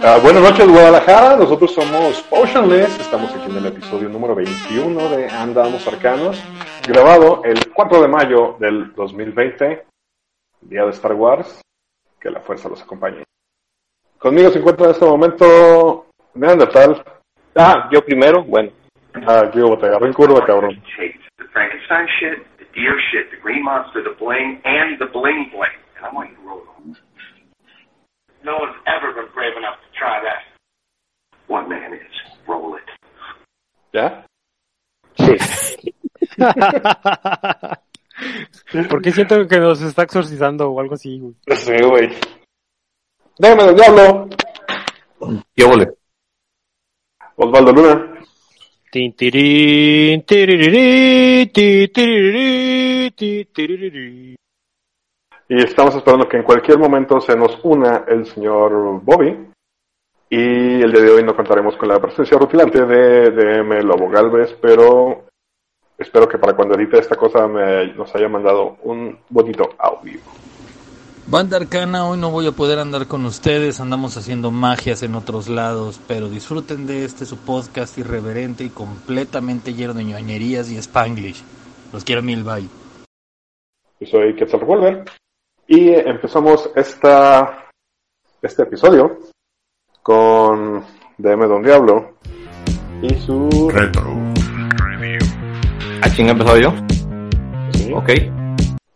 Ah, buenas noches Guadalajara, nosotros somos Potionless, estamos aquí en el episodio número 21 de Andamos Arcanos, grabado el 4 de mayo del 2020, día de Star Wars, que la fuerza los acompañe. Conmigo se encuentra en este momento Neandertal. Ah, yo primero, bueno. Ah, aquí te agarré en curva, cabrón. No one's ever been brave enough try that. One man is. Roll it. ¿Ya? Porque siento que nos está exorcizando o algo así, güey. Sí, güey. Déjame del diablo. ¿Qué vole? Osvaldo Luna. Tin, tirín. Y estamos esperando que en cualquier momento se nos una el señor Bobby. Y el día de hoy no contaremos con la presencia rutilante de DM Lobo Galvez, pero espero que para cuando edite esta cosa me, nos haya mandado un bonito audio. Banda Arcana, hoy no voy a poder andar con ustedes, andamos haciendo magias en otros lados, pero disfruten de este su podcast irreverente y completamente lleno de ñoñerías y spanglish. Los quiero mil, bye. Yo soy Quetzal Revolver. Y empezamos esta, este episodio con DM Don Diablo y su... Retro. ¿A quién empezó yo? Sí. Ok. Eh,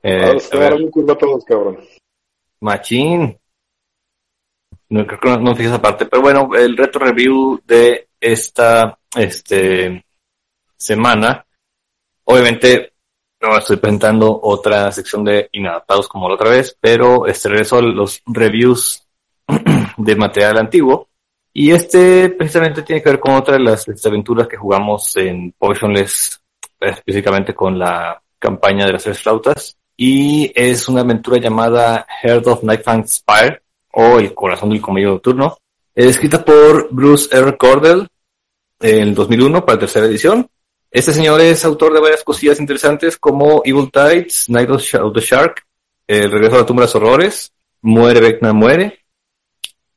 Ah, se a ver, un curva a todos, cabrón. Machín. No creo que no, no fijé esa parte, pero bueno, el reto review de esta este semana, obviamente no estoy presentando otra sección de inadaptados como la otra vez, pero este regreso a los reviews de material antiguo. Y este precisamente tiene que ver con otra de las aventuras que jugamos en Potionless, específicamente con la campaña de las tres flautas. Y es una aventura llamada Heart of Nightfang Spire, o El Corazón del Comello Nocturno, escrita por Bruce R. Cordell en 2001 para tercera edición. Este señor es autor de varias cosillas interesantes como Evil Tides, Night of the Shark, El Regreso a la Tumba de los Horrores, Muere Vecna Muere,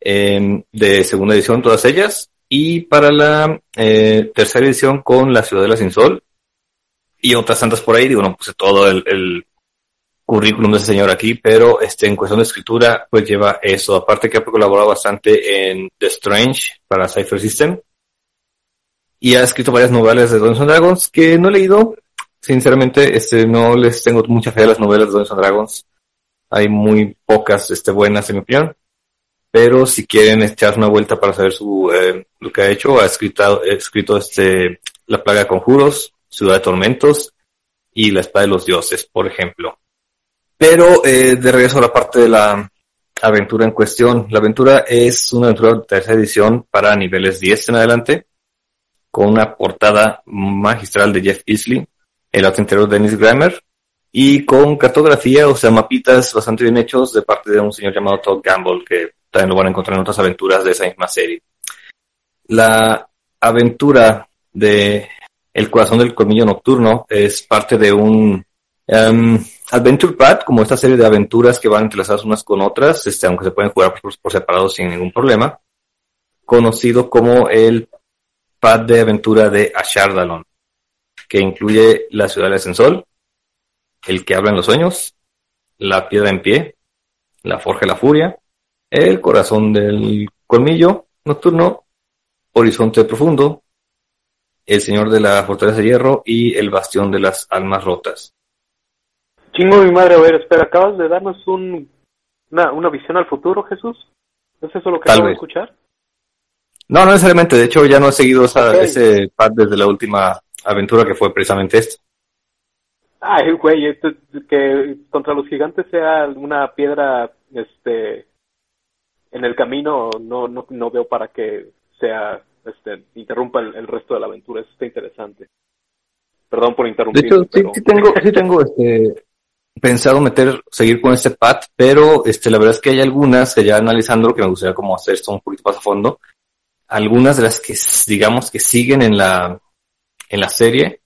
em, de segunda edición todas ellas, y para la eh, tercera edición con La Ciudad de la Sin Sol, y otras tantas por ahí, digo, no puse todo el, el currículum de ese señor aquí, pero este, en cuestión de escritura, pues lleva eso, aparte que ha colaborado bastante en The Strange para Cypher System, y ha escrito varias novelas de Dungeons Dragons que no he leído. Sinceramente, este, no les tengo mucha fe a las novelas de Dungeons Dragons. Hay muy pocas, este, buenas en mi opinión. Pero si quieren echar una vuelta para saber su, eh, lo que ha hecho, ha escrito, escrito este, La Plaga de Conjuros, Ciudad de Tormentos y La Espada de los Dioses, por ejemplo. Pero, eh, de regreso a la parte de la aventura en cuestión. La aventura es una aventura de tercera edición para niveles 10 en adelante con una portada magistral de Jeff Easley, el arte interior de Dennis Grammer, y con cartografía, o sea, mapitas bastante bien hechos de parte de un señor llamado Todd Gamble, que también lo van a encontrar en otras aventuras de esa misma serie. La aventura de El corazón del colmillo nocturno es parte de un em, Adventure Path, como esta serie de aventuras que van entrelazadas unas con otras, este, aunque se pueden jugar por, separado sin ningún problema, conocido como el pad de aventura de Ashardalon, que incluye la ciudad del Ascensol, el que habla en los sueños, la piedra en pie, la forja de la furia, el corazón del colmillo nocturno, horizonte profundo, el señor de la fortaleza de hierro y el bastión de las almas rotas. Chingo mi madre, a ver, espera, acabas de darnos un, una, una visión al futuro, Jesús. ¿Es eso lo que acabo de escuchar? No, no necesariamente. De hecho, ya no he seguido esa, ese pad desde la última aventura que fue precisamente esta. Ay, güey, esto- que contra los gigantes sea una piedra, este, en el camino, no, no, no veo para que sea, este, interrumpa el, el resto de la aventura. Eso está interesante. Perdón por De interrumpir. hecho, sí, pero- sí tengo, sí tengo este, pensado meter, seguir con este pat, pero este, la verdad es que hay algunas que ya analizando que me gustaría como hacer esto un poquito más a fondo. Algunas de las que digamos que siguen en la, en la serie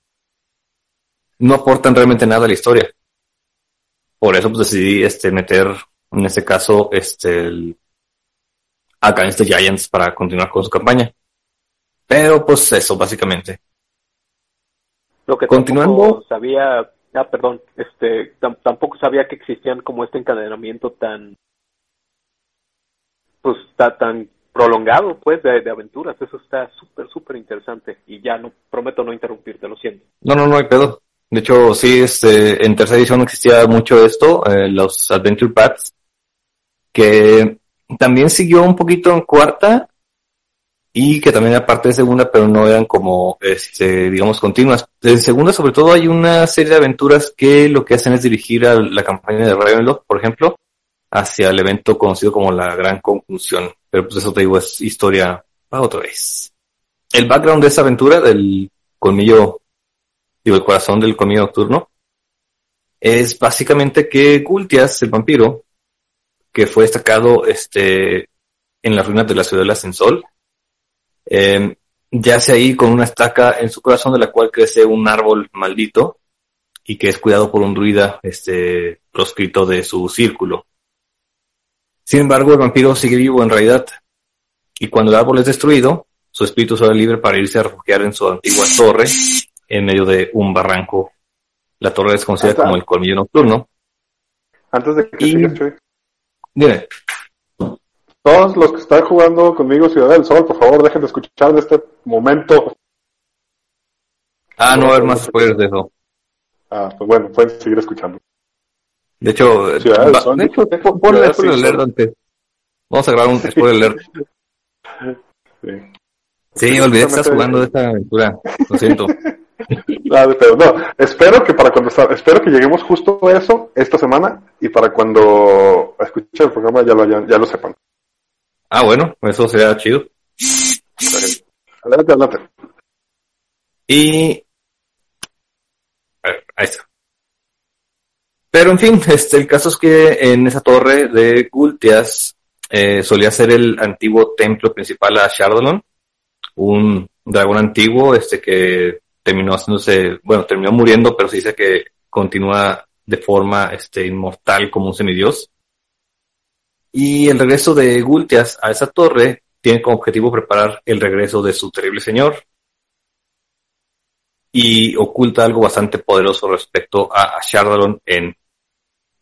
no aportan realmente nada a la historia. Por eso pues decidí este meter en este caso este el Against the Giants para continuar con su campaña. Pero pues eso básicamente. Lo que Continuando. sabía, ah, perdón, este, tam- tampoco sabía que existían como este encadenamiento tan, pues, ta- tan prolongado, pues, de, de aventuras. Eso está súper, súper interesante. Y ya no, prometo no interrumpirte, lo siento. No, no, no hay pedo. De hecho, sí, este, en tercera edición existía mucho esto, eh, los Adventure Paths, que también siguió un poquito en cuarta y que también era parte de segunda, pero no eran como, este, digamos, continuas. En segunda, sobre todo, hay una serie de aventuras que lo que hacen es dirigir a la campaña de Ravenloft, por ejemplo, hacia el evento conocido como la Gran Conclusión. Pero pues eso te digo, es historia para otra vez. El background de esa aventura del colmillo digo, el corazón del colmillo nocturno, es básicamente que Gultias, el vampiro, que fue destacado este, en las ruinas de la ciudad del Ascensol, eh, yace ahí con una estaca en su corazón de la cual crece un árbol maldito y que es cuidado por un druida este, proscrito de su círculo. Sin embargo, el vampiro sigue vivo en realidad y cuando el árbol es destruido, su espíritu sale libre para irse a refugiar en su antigua torre en medio de un barranco. La torre es conocida Hasta- como el colmillo nocturno. Antes de que Y- sigas, Chuy, Dime, todos los que están jugando conmigo Ciudad del Sol, por favor, dejen de escuchar de este momento. ah, no va a haber más spoilers de eso. Ah, pues bueno, pueden seguir escuchando. De hecho, Ciudad del va- Sol. de hecho, pon- ponle spoiler alert antes. Vamos a grabar un spoiler alert. Sí. Sí, olvidé que estás jugando de esta aventura. Lo siento. Ah, pero no, espero que para cuando espero que lleguemos justo a eso esta semana y para cuando escuchen el programa ya lo hayan- ya lo sepan. Ah, bueno, eso sería chido. Adelante, adelante. Y... ver, ahí está. Pero en fin, este, el caso es que en esa torre de Gultias eh, solía ser el antiguo templo principal a Shardolon, un dragón antiguo este que terminó haciéndose, bueno, terminó muriendo, pero se dice que continúa de forma este, inmortal como un semidios. Y el regreso de Gultias a esa torre tiene como objetivo preparar el regreso de su terrible señor, y oculta algo bastante poderoso respecto a, Shardalon en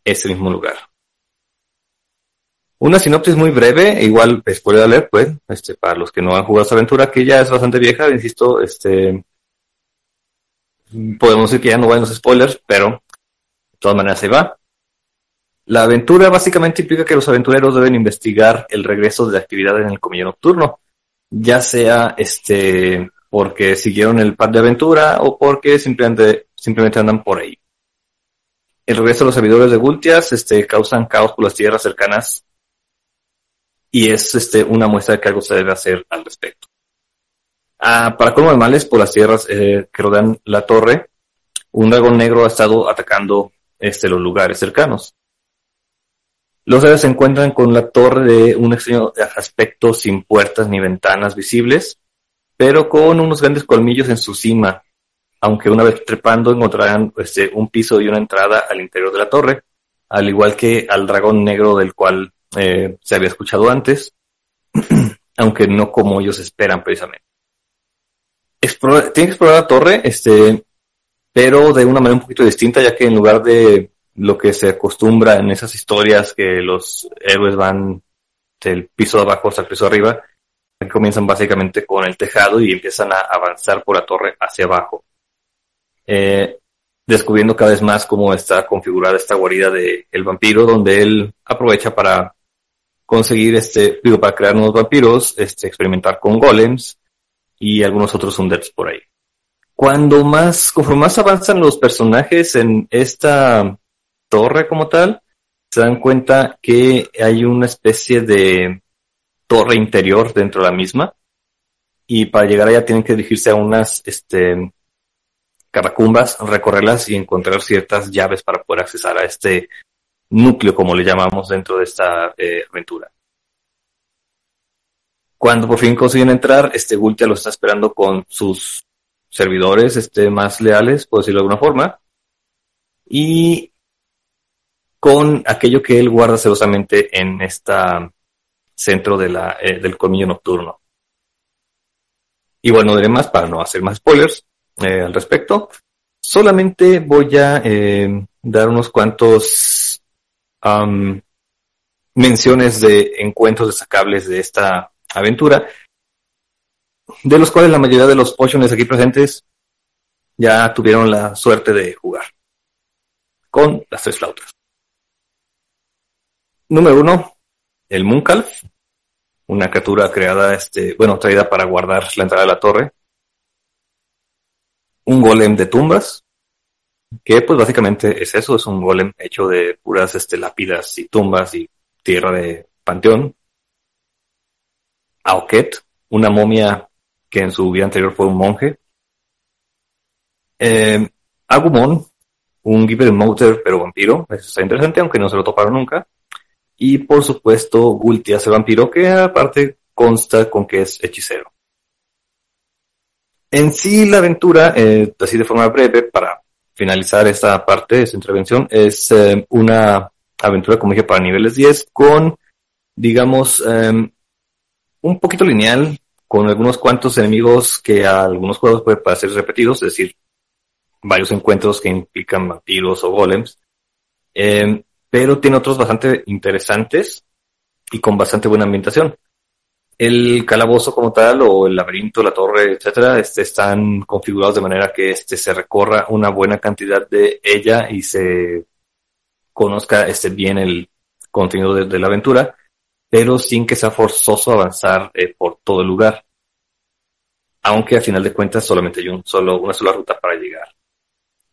ese mismo lugar. Una sinopsis muy breve, e igual spoiler alert, pues, este, para los que no han jugado esta aventura, que ya es bastante vieja, insisto, este, podemos decir que ya no van los spoilers, pero de todas maneras se va. La aventura básicamente implica que los aventureros deben investigar el regreso de la actividad en el comillo nocturno, ya sea este porque siguieron el pad de aventura o porque simplemente, simplemente andan por ahí. El regreso de los servidores de Gultias este, causan caos por las tierras cercanas y es este, una muestra de que algo se debe hacer al respecto. Ah, para colmo de males, por las tierras eh, que rodean la torre, un dragón negro ha estado atacando este, los lugares cercanos. Los héroes se encuentran con la torre de un extraño aspecto sin puertas ni ventanas visibles, pero con unos grandes colmillos en su cima, aunque una vez trepando encontrarán este, un piso y una entrada al interior de la torre, al igual que al dragón negro del cual eh, se había escuchado antes, aunque no como ellos esperan precisamente. Tienen que explorar la torre, este, pero de una manera un poquito distinta, ya que en lugar de lo que se acostumbra en esas historias que los héroes van del piso de abajo hasta el piso de arriba, comienzan básicamente con el tejado y empiezan a avanzar por la torre hacia abajo. Eh, descubriendo cada vez más cómo está configurada esta guarida de el vampiro, donde él aprovecha para conseguir este, digo, para crear nuevos vampiros, este, experimentar con golems y algunos otros undeads por ahí. Cuando más, conforme más avanzan los personajes en esta torre como tal, se dan cuenta que hay una especie de torre interior dentro de la misma y para llegar allá tienen que dirigirse a unas este catacumbas, recorrerlas y encontrar ciertas llaves para poder accesar a este núcleo, como le llamamos dentro de esta eh, aventura. Cuando por fin consiguen entrar, este Gultia lo está esperando con sus servidores este, más leales, por decirlo de alguna forma, y con aquello que él guarda celosamente en esta centro de la, eh, del colmillo nocturno. Y bueno, diré más para no hacer más spoilers eh, al respecto. Solamente voy a eh, dar unos cuantos menciones de encuentros destacables de esta aventura, de los cuales la mayoría de los potions aquí presentes ya tuvieron la suerte de jugar con las tres flautas. Número uno, el Munkalf, una criatura creada, este, bueno, traída para guardar la entrada de la torre. Un golem de tumbas, que pues básicamente es eso, es un golem hecho de puras este, lápidas y tumbas y tierra de panteón. Aoket, una momia que en su vida anterior fue un monje. Eh, Agumon, un Giver Motor pero vampiro, eso está interesante, aunque no se lo toparon nunca. Y por supuesto, Gultias el vampiro, que aparte consta con que es hechicero. En sí, la aventura, eh, así de forma breve, para finalizar esta parte de esta intervención, es eh, una aventura, como dije, para niveles 10, con, digamos, eh, un poquito lineal, con algunos cuantos enemigos que a algunos juegos pueden parecer repetidos, es decir, varios encuentros que implican vampiros o golems. Eh, pero tiene otros bastante interesantes y con bastante buena ambientación. El calabozo como tal, o el laberinto, la torre, etcétera, este, están configurados de manera que este se recorra una buena cantidad de ella y se conozca este bien el contenido de la aventura, pero sin que sea forzoso avanzar eh, por todo el lugar. Aunque a final de cuentas solamente hay un solo, una sola ruta para llegar.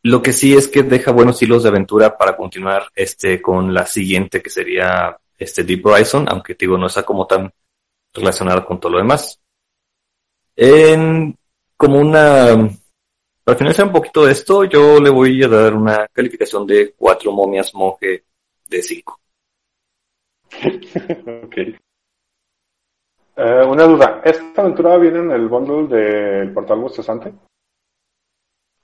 Lo que sí es que deja buenos hilos de aventura para continuar este con la siguiente que sería este Deep Horizon, aunque digo no está como tan relacionado con todo lo demás. En como una para finalizar un poquito de esto, yo le voy a dar una calificación de cuatro momias monje de cinco. Ok. Eh, una duda, ¿esta aventura viene en el bundle del portal bostezante?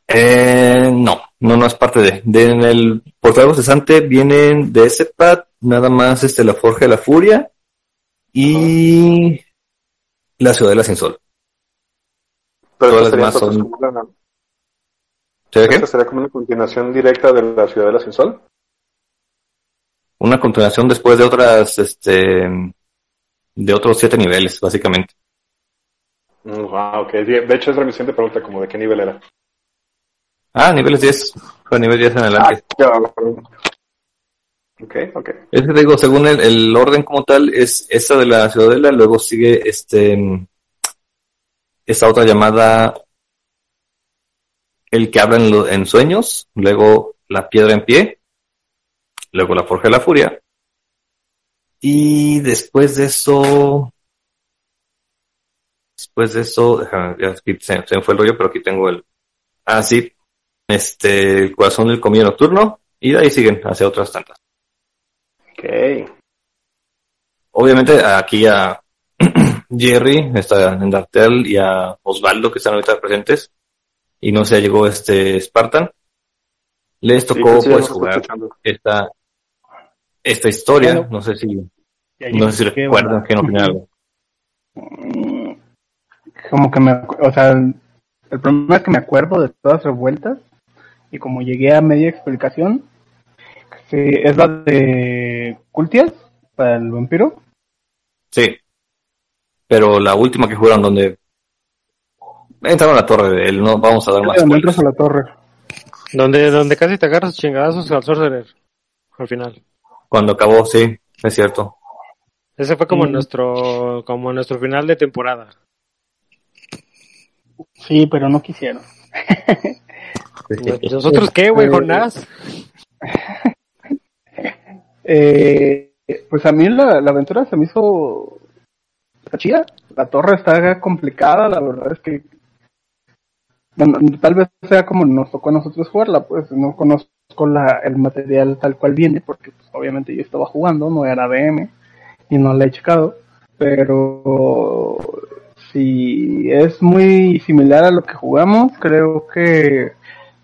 Eh, no, no, no es parte de. de en el portal cesante vienen de ese pad nada más este la Forja de la Furia y la Ciudadela sin Sol. Pero Todas las sería, demás son- como una, esta sería como una continuación directa de la Ciudadela sin Sol. Una continuación después de otras, este, de otros siete niveles, básicamente. Mm, ah, ok. De hecho, es mi siguiente pregunta, como de qué nivel era. Ah, niveles 10. Fue nivel 10 en adelante. Ah, ok, ok. Es que digo, según el, el orden como tal, es esa de la Ciudadela, luego sigue este, esta otra llamada El que habla en, lo- en sueños, luego La piedra en pie, luego La Forja de la Furia, y después de eso, después de eso, déjame, ya aquí se, se me fue el rollo, pero aquí tengo el, ah, sí, este, el corazón del comillo nocturno, y de ahí siguen hacia otras tantas. Ok. Obviamente aquí a Jerry, está en Dartel y a Osvaldo que están ahorita presentes y no se llegó este Spartan. Les tocó sí, pues jugar esta esta historia, Bueno. no sé si no sé si recuerdan que no tiene algo. Mm, Como que me, o sea, el, el problema es que me acuerdo de todas las vueltas y como llegué a media explicación, sí, es la de Cultias para el vampiro. Sí. Pero la última que jugaron donde entraron a la torre de él, no vamos a dar más entras a la torre. Donde, donde casi te agarras chingadazos al Sorcerer. Al final. Cuando acabó, sí, es cierto. Ese fue como Mm. nuestro, como nuestro final de temporada. Sí, pero no quisieron. ¿Nosotros qué, güey, Eh, Jonás? Eh, pues a mí la, la aventura se me hizo está chida. La torre está complicada, la verdad es que bueno, tal vez sea como nos tocó a nosotros jugarla, pues no conozco la, el material tal cual viene, porque pues, obviamente yo estaba jugando, no era DM y no la he checado, pero si es muy similar a lo que jugamos, creo que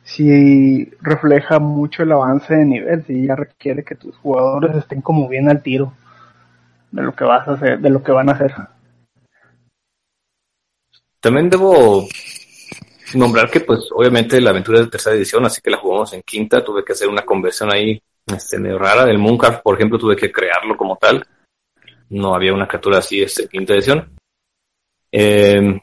si refleja mucho el avance de nivel, si ya requiere que tus jugadores estén como bien al tiro de lo que vas a hacer, de lo que van a hacer. También debo nombrar que pues obviamente la aventura es de tercera edición, así que la jugamos en quinta, tuve que hacer una conversión ahí este, medio rara. del Mooncraft, por ejemplo, tuve que crearlo como tal. No había una criatura así, este, quinta edición. Eh,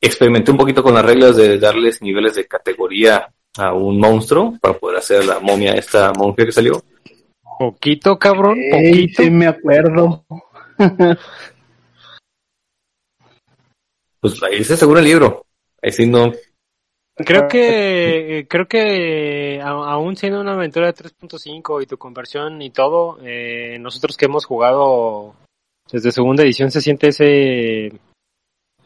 experimenté un poquito con las reglas de darles niveles de categoría a un monstruo para poder hacer la momia esta monje que salió. Poquito, cabrón, Ey, poquito. sí me acuerdo. Pues ahí se según el libro. Ahí sí no. Creo que, eh, creo que a- aún siendo una aventura de 3.5 y tu conversión y todo, eh, nosotros que hemos jugado desde segunda edición se siente ese,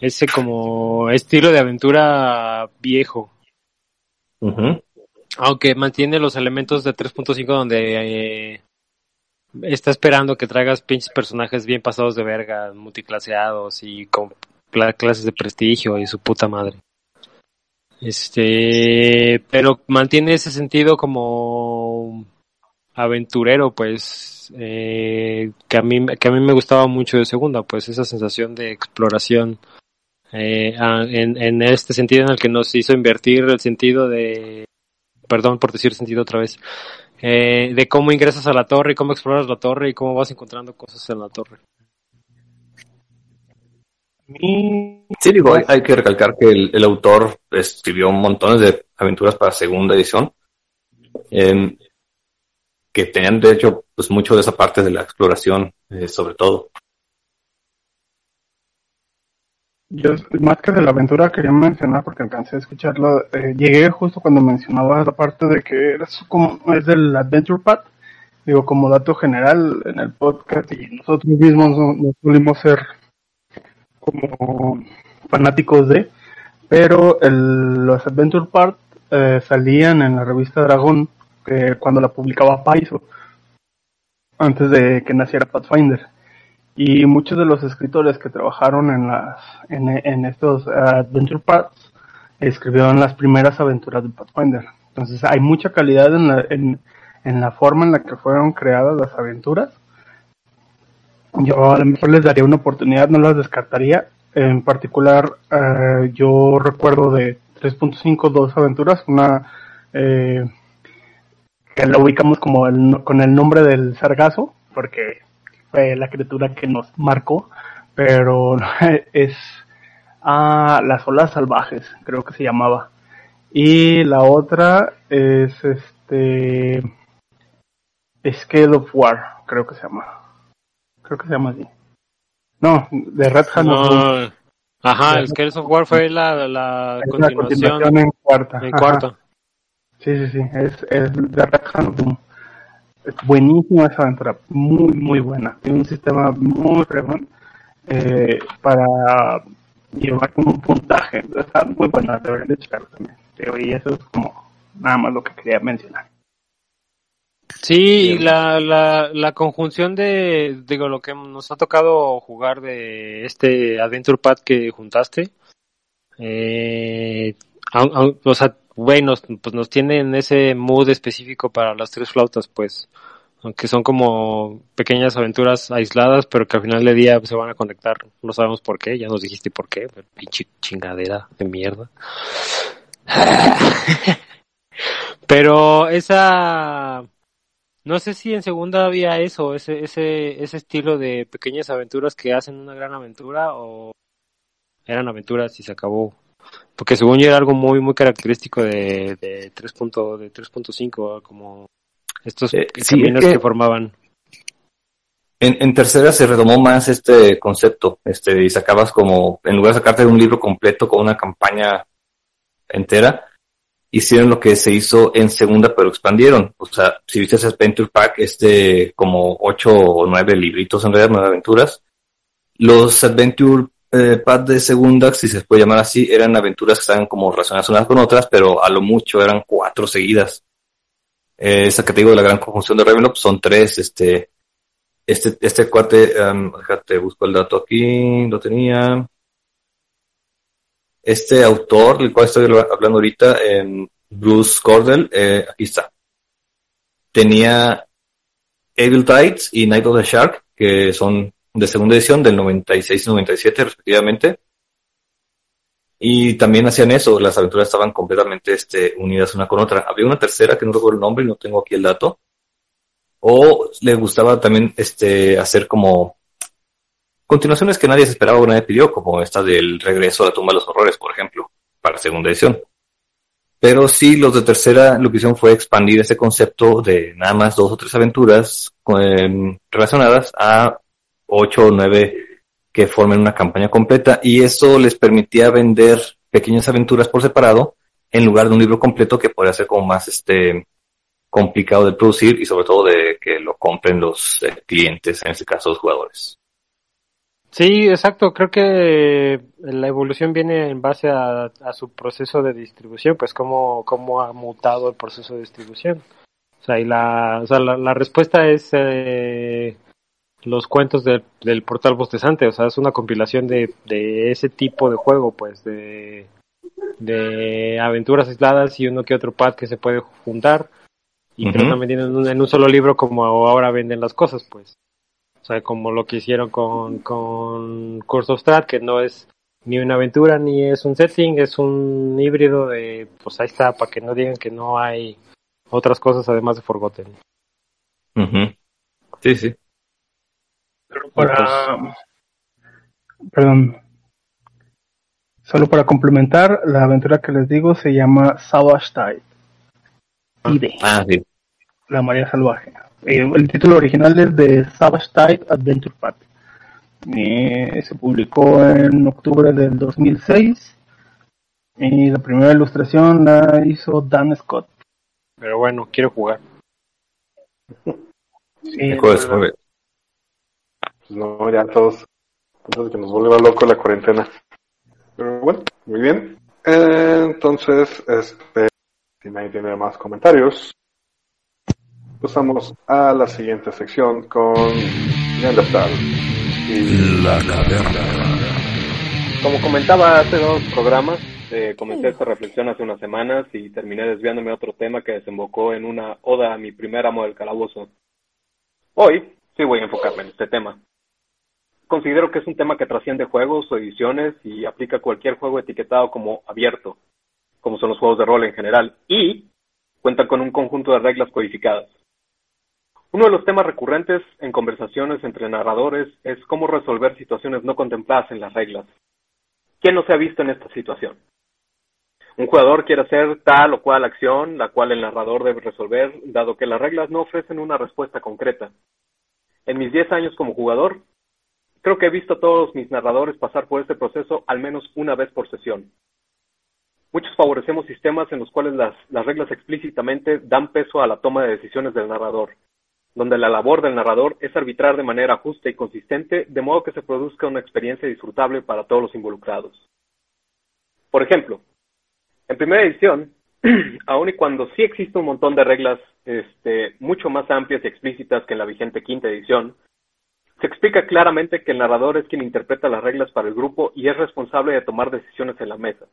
ese como estilo de aventura viejo. Aunque mantiene los elementos de 3.5 donde eh, está esperando que traigas pinches personajes bien pasados de verga, multiclaseados y con clases de prestigio y su puta madre. Este, pero mantiene ese sentido como aventurero, pues, eh, que a mí, que a mí me gustaba mucho de segunda, pues, esa sensación de exploración, eh, en, en este sentido en el que nos hizo invertir el sentido de, perdón por decir sentido otra vez, eh, de cómo ingresas a la torre y cómo exploras la torre y cómo vas encontrando cosas en la torre. Sí, digo, hay, hay que recalcar que el, autor escribió montones de aventuras para segunda edición, em, que tenían de hecho pues mucho de esa parte de la exploración, eh, sobre todo. Yo, más que de la aventura, quería mencionar, porque alcancé a escucharlo, eh, llegué justo cuando mencionabas la parte de que es como, es del Adventure Path, digo, como dato general en el podcast, y nosotros mismos no, no solimos ser como fanáticos de, pero el, los Adventure Path eh, salían en la revista Dragón, que cuando la publicaba Paizo, antes de que naciera Pathfinder y muchos de los escritores que trabajaron en las en, en estos uh, Adventure Paths escribieron las primeras aventuras de Pathfinder. Entonces hay mucha calidad en la, en, en la forma en la que fueron creadas las aventuras. Yo a lo mejor les daría una oportunidad, no las descartaría. En particular, uh, yo recuerdo de 3.5 dos aventuras, una eh, que la ubicamos como el, con el nombre del sargazo, porque fue la criatura que nos marcó, pero es ah, las olas salvajes, creo que se llamaba. Y la otra es este Scale of War, creo que se llama. Creo que se llama así. No, de Red Doom. No, ajá, el Scales of War fue la, la continuación continuación en cuarta. en cuarto. Sí, sí, sí, es, es de Red of Doom. Es buenísima esa aventura, muy, muy buena. Tiene un sistema muy fregón eh, para llevar como un puntaje. Está muy buena, deberían de checarlo también. Y eso es como nada más lo que quería mencionar. Sí, y la, la, la conjunción de, digo, lo que nos ha tocado jugar de este Adventure Path que juntaste, eh, au- o sea, güey, nos, pues nos tienen ese mood específico para las tres flautas, pues, aunque son como pequeñas aventuras aisladas, pero que al final del día se van a conectar, no sabemos por qué, ya nos dijiste por qué, pero pinche chingadera de mierda. Pero esa, no sé si en segunda había eso, ese, ese, ese estilo de pequeñas aventuras que hacen una gran aventura o eran aventuras y se acabó. Porque según yo era algo muy, muy característico de, de 3. punto- de 3.5, como estos Eh, caminos que... que- formaban. En, en tercera se retomó más este concepto, este, y sacabas como, en lugar de sacarte un libro completo con una campaña entera, hicieron lo que se hizo en segunda, pero expandieron. O sea, si viste ese Adventure Pack, este, como ocho o nueve libritos en realidad, nueve aventuras. Los Adventure eh, pad de segunda, si se puede llamar así, eran aventuras que estaban como relacionadas unas con otras, pero a lo mucho eran cuatro seguidas. Eh, esa que te digo de la gran conjunción de Ravenloft son tres, este, este, este cuate, um, déjate, busco el dato aquí, lo tenía. Este autor, del cual estoy hablando ahorita, eh, Bruce Cordell, eh, aquí está. Tenía Evil Tides y Night of the Shark, que son de segunda edición del 96 y 97 respectivamente. Y también hacían eso, las aventuras estaban completamente este, unidas una con otra. Había una tercera que no recuerdo el nombre y no tengo aquí el dato. O le gustaba también este, hacer como continuaciones que nadie se esperaba o nadie pidió, como esta del regreso a la tumba de los horrores, por ejemplo, para segunda edición. Pero sí, los de tercera lo que hicieron fue expandir ese concepto de nada más dos o tres aventuras em, relacionadas a ocho o nueve que formen una campaña completa y eso les permitía vender pequeñas aventuras por separado en lugar de un libro completo que podría ser como más este complicado de producir y sobre todo de que lo compren los eh, clientes, en este caso los jugadores. Sí, exacto. Creo que la evolución viene en base a, su proceso de distribución, pues cómo, cómo ha mutado el proceso de distribución. O sea, y la, o sea, la, respuesta es eh, los cuentos del portal bostezante. O sea, es una compilación de, de ese tipo de juego, pues, de, de aventuras aisladas y uno que otro pad que se puede juntar y que no están vendiendo en un solo libro como ahora venden las cosas, pues. Sea, como lo que hicieron con, con Curse of Strat, que no es ni una aventura ni es un setting, es un híbrido de, pues ahí está, para que no digan que no hay otras cosas además de Forgotten. Sí, sí. Pero para... Perdón. Solo para complementar, la aventura que les digo se llama Savage Tide. Ah, sí. La María Salvaje. Eh, el título original es de Savage Tide Adventure Path. Eh, se publicó en octubre del 2006 y la primera ilustración la hizo Dan Scott. Pero bueno, quiero jugar. Sí, pues, no, ya todos, entonces que nos vuelva loco la cuarentena. Pero bueno, muy bien. entonces, este, si nadie tiene más comentarios, pasamos a la siguiente sección con Neandertal y la caverna. Como comentaba hace dos programas, eh, comencé esta reflexión hace unas semanas y terminé desviándome a otro tema que desembocó en una oda a mi primer amo del calabozo. Hoy sí voy a enfocarme en este tema. Considero que es un tema que trasciende juegos o ediciones y aplica a cualquier juego etiquetado como abierto, como son los juegos de rol en general, y cuenta con un conjunto de reglas codificadas. Uno de los temas recurrentes en conversaciones entre narradores es cómo resolver situaciones no contempladas en las reglas. ¿Quién no se ha visto en esta situación? Un jugador quiere hacer tal o cual acción, la cual el narrador debe resolver, dado que las reglas no ofrecen una respuesta concreta. En mis 10 años como jugador, creo que he visto a todos mis narradores pasar por este proceso al menos una vez por sesión. Muchos favorecemos sistemas en los cuales las, las reglas explícitamente dan peso a la toma de decisiones del narrador, donde la labor del narrador es arbitrar de manera justa y consistente, de modo que se produzca una experiencia disfrutable para todos los involucrados. Por ejemplo, en primera edición, aun y cuando sí existe un montón de reglas este, mucho más amplias y explícitas que en la vigente quinta edición, se explica claramente que el narrador es quien interpreta las reglas para el grupo y es responsable de tomar decisiones en la mesa.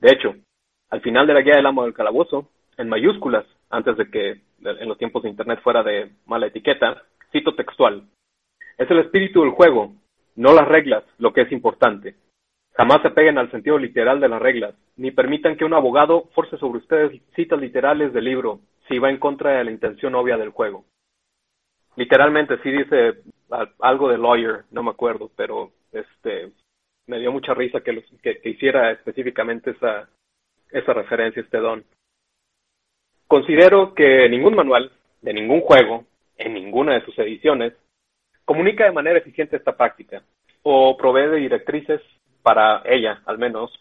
De hecho, al final de la guía del amo del calabozo, en mayúsculas, antes de que en los tiempos de Internet fuera de mala etiqueta, cito textual. Es el espíritu del juego, no las reglas, lo que es importante. Jamás se peguen al sentido literal de las reglas, ni permitan que un abogado force sobre ustedes citas literales del libro, si va en contra de la intención obvia del juego. Literalmente sí dice algo de lawyer, no me acuerdo, pero este me dio mucha risa que, que, que hiciera específicamente esa, esa referencia este don. Considero que ningún manual de ningún juego, en ninguna de sus ediciones, comunica de manera eficiente esta práctica o provee de directrices para ella, al menos.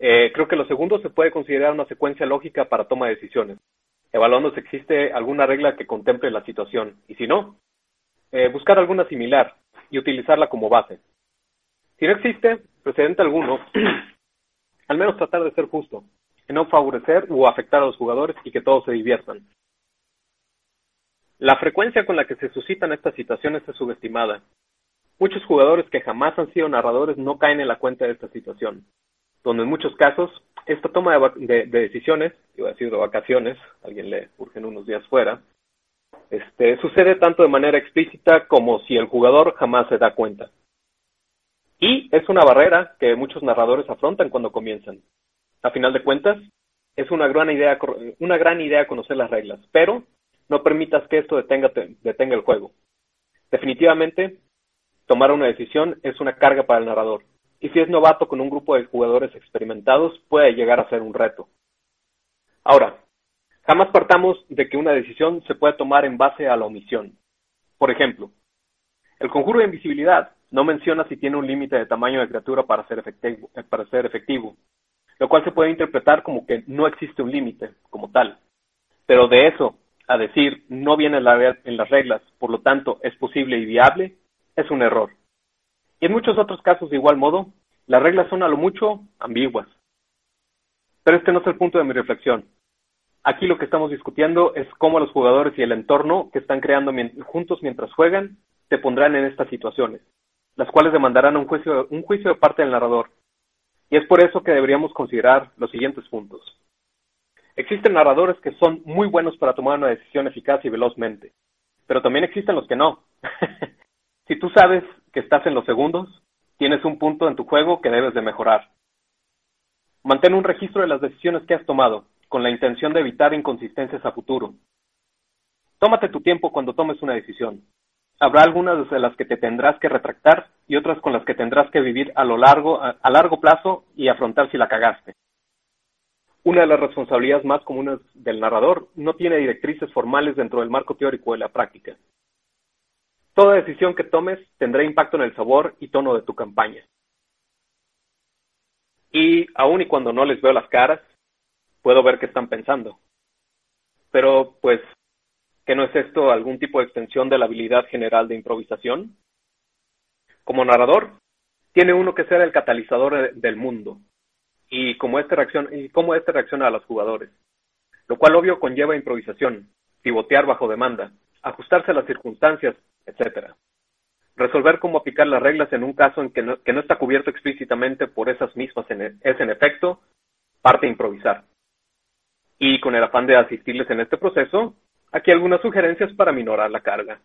Eh, creo que lo segundo se puede considerar una secuencia lógica para toma de decisiones, evaluando si existe alguna regla que contemple la situación y si no, eh, buscar alguna similar y utilizarla como base. Si no existe precedente alguno, al menos tratar de ser justo, no favorecer o afectar a los jugadores y que todos se diviertan. La frecuencia con la que se suscitan estas situaciones es subestimada. Muchos jugadores que jamás han sido narradores no caen en la cuenta de esta situación, donde en muchos casos esta toma de, de, de decisiones, iba a decir de vacaciones, alguien le urgen unos días fuera, este, sucede tanto de manera explícita como si el jugador jamás se da cuenta. Y es una barrera que muchos narradores afrontan cuando comienzan. A final de cuentas, es una gran idea, una gran idea conocer las reglas, pero no permitas que esto detenga, detenga el juego. Definitivamente, tomar una decisión es una carga para el narrador, y si es novato con un grupo de jugadores experimentados, puede llegar a ser un reto. Ahora, jamás partamos de que una decisión se puede tomar en base a la omisión. Por ejemplo, el conjuro de invisibilidad no menciona si tiene un límite de tamaño de criatura para ser, efectivo, para ser efectivo, lo cual se puede interpretar como que no existe un límite como tal. Pero de eso a decir no viene en las reglas, por lo tanto es posible y viable, es un error. Y en muchos otros casos de igual modo, las reglas son a lo mucho ambiguas. Pero este no es el punto de mi reflexión. Aquí lo que estamos discutiendo es cómo los jugadores y el entorno que están creando juntos mientras juegan se pondrán en estas situaciones, las cuales demandarán un juicio, un juicio de parte del narrador. Y es por eso que deberíamos considerar los siguientes puntos. Existen narradores que son muy buenos para tomar una decisión eficaz y velozmente, pero también existen los que no. si tú sabes que estás en los segundos, tienes un punto en tu juego que debes de mejorar. Mantén un registro de las decisiones que has tomado, con la intención de evitar inconsistencias a futuro. Tómate tu tiempo cuando tomes una decisión. Habrá algunas de las que te tendrás que retractar y otras con las que tendrás que vivir a lo largo, a, largo plazo y afrontar si la cagaste. Una de las responsabilidades más comunes del narrador no tiene directrices formales dentro del marco teórico de la práctica. Toda decisión que tomes tendrá impacto en el sabor y tono de tu campaña. Y aun y cuando no les veo las caras, puedo ver qué están pensando. Pero, pues, ¿qué no es esto algún tipo de extensión de la habilidad general de improvisación? Como narrador, tiene uno que ser el catalizador del mundo, y cómo este reacciona, este reacciona a los jugadores. Lo cual obvio conlleva improvisación, pivotear bajo demanda, ajustarse a las circunstancias, etcétera. Resolver cómo aplicar las reglas en un caso en que no, que está cubierto explícitamente por esas mismas en, es en efecto parte improvisar. Y con el afán de asistirles en este proceso, aquí algunas sugerencias para minorar la carga.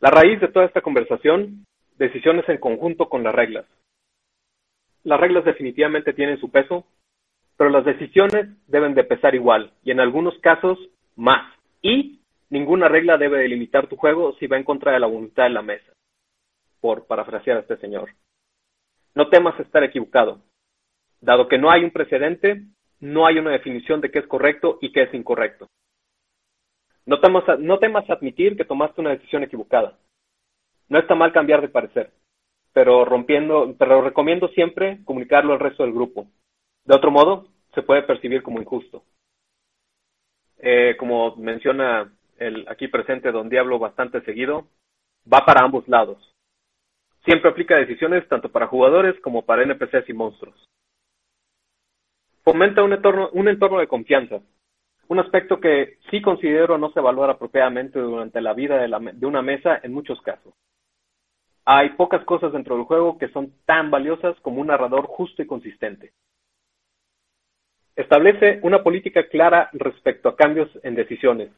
La raíz de toda esta conversación, decisiones en conjunto con las reglas, las reglas definitivamente tienen su peso, pero las decisiones deben de pesar igual y en algunos casos más. Y ninguna regla debe delimitar tu juego si va en contra de la voluntad de la mesa, por parafrasear a este señor. No temas estar equivocado. Dado que no hay un precedente, no hay una definición de qué es correcto y qué es incorrecto. No temas, admitir que tomaste una decisión equivocada. No está mal cambiar de parecer pero rompiendo, pero recomiendo siempre comunicarlo al resto del grupo. De otro modo, se puede percibir como injusto. Eh, como menciona el aquí presente Don Diablo bastante seguido, va para ambos lados. Siempre aplica decisiones tanto para jugadores como para NPCs y monstruos. Fomenta un entorno de confianza, un aspecto que sí considero no se valora apropiadamente durante la vida de, de una mesa en muchos casos. Hay pocas cosas dentro del juego que son tan valiosas como un narrador justo y consistente. Establece una política clara respecto a cambios en decisiones.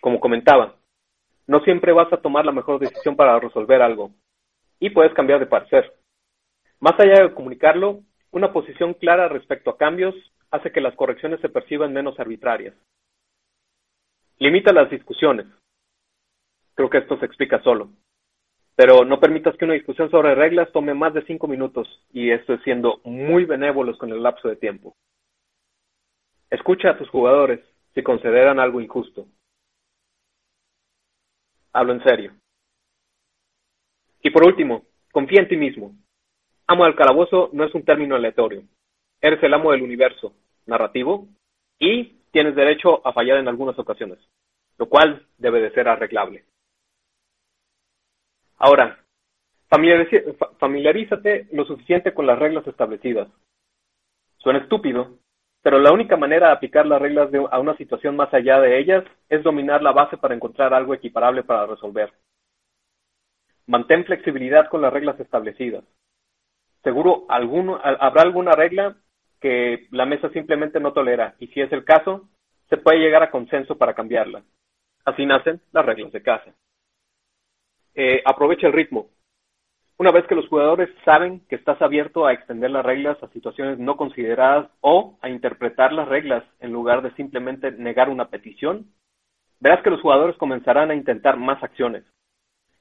Como comentaba, no siempre vas a tomar la mejor decisión para resolver algo, y puedes cambiar de parecer. Más allá de comunicarlo, una posición clara respecto a cambios hace que las correcciones se perciban menos arbitrarias. Limita las discusiones. Creo que esto se explica solo pero no permitas que una discusión sobre reglas tome más de cinco minutos, y esto es siendo muy benévolos con el lapso de tiempo. Escucha a tus jugadores si consideran algo injusto. Hablo en serio. Y por último, confía en ti mismo. Amo al calabozo no es un término aleatorio. Eres el amo del universo narrativo y tienes derecho a fallar en algunas ocasiones, lo cual debe de ser arreglable. Ahora, Familiarízate lo suficiente con las reglas establecidas. Suena estúpido, pero la única manera de aplicar las reglas de- a una situación más allá de ellas es dominar la base para encontrar algo equiparable para resolver. Mantén flexibilidad con las reglas establecidas. Seguro alguno, ha- habrá alguna regla que la mesa simplemente no tolera y si es el caso, se puede llegar a consenso para cambiarla. Así nacen las reglas de casa. Eh, aprovecha el ritmo. Una vez que los jugadores saben que estás abierto a extender las reglas a situaciones no consideradas o a interpretar las reglas en lugar de simplemente negar una petición, verás que los jugadores comenzarán a intentar más acciones.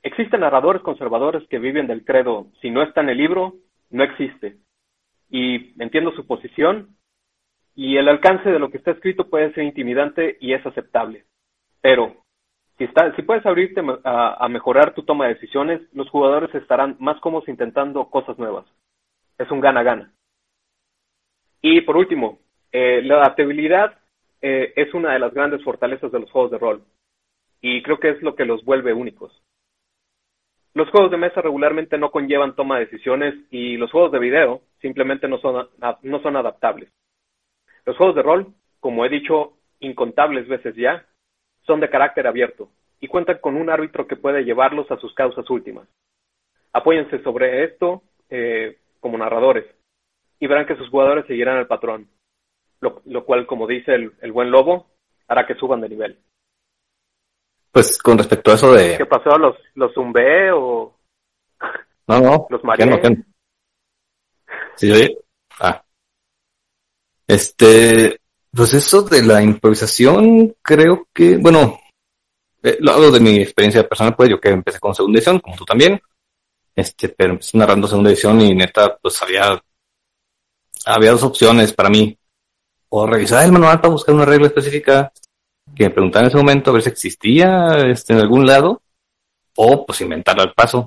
Existen narradores conservadores que viven del credo, si no está en el libro, no existe. Y entiendo su posición, y el alcance de lo que está escrito puede ser intimidante y es aceptable. Pero si, está, si puedes abrirte a, mejorar tu toma de decisiones, los jugadores estarán más cómodos intentando cosas nuevas. Es un gana-gana. Y por último, eh, la adaptabilidad eh, es una de las grandes fortalezas de los juegos de rol. Y creo que es lo que los vuelve únicos. Los juegos de mesa regularmente no conllevan toma de decisiones y los juegos de video simplemente no son, no son adaptables. Los juegos de rol, como he dicho incontables veces ya, son de carácter abierto y cuentan con un árbitro que puede llevarlos a sus causas últimas. Apóyense sobre esto eh, como narradores y verán que sus jugadores seguirán el patrón, lo, lo cual, como dice el, el, buen lobo, hará que suban de nivel. Pues con respecto a eso de... ¿Qué pasó? ¿Los, los zumbé o...? No, no. ¿Los mareé? ¿qué no, qué no? Ah. Este, pues eso de la improvisación, creo que, bueno, eh, lo hablo de mi experiencia personal, pues yo que empecé con segunda edición, como tú también, este, pero empecé narrando segunda edición y neta, pues había, había dos opciones para mí. O revisar el manual para buscar una regla específica que me preguntaba en ese momento a ver si existía este, en algún lado, o pues inventarla al paso.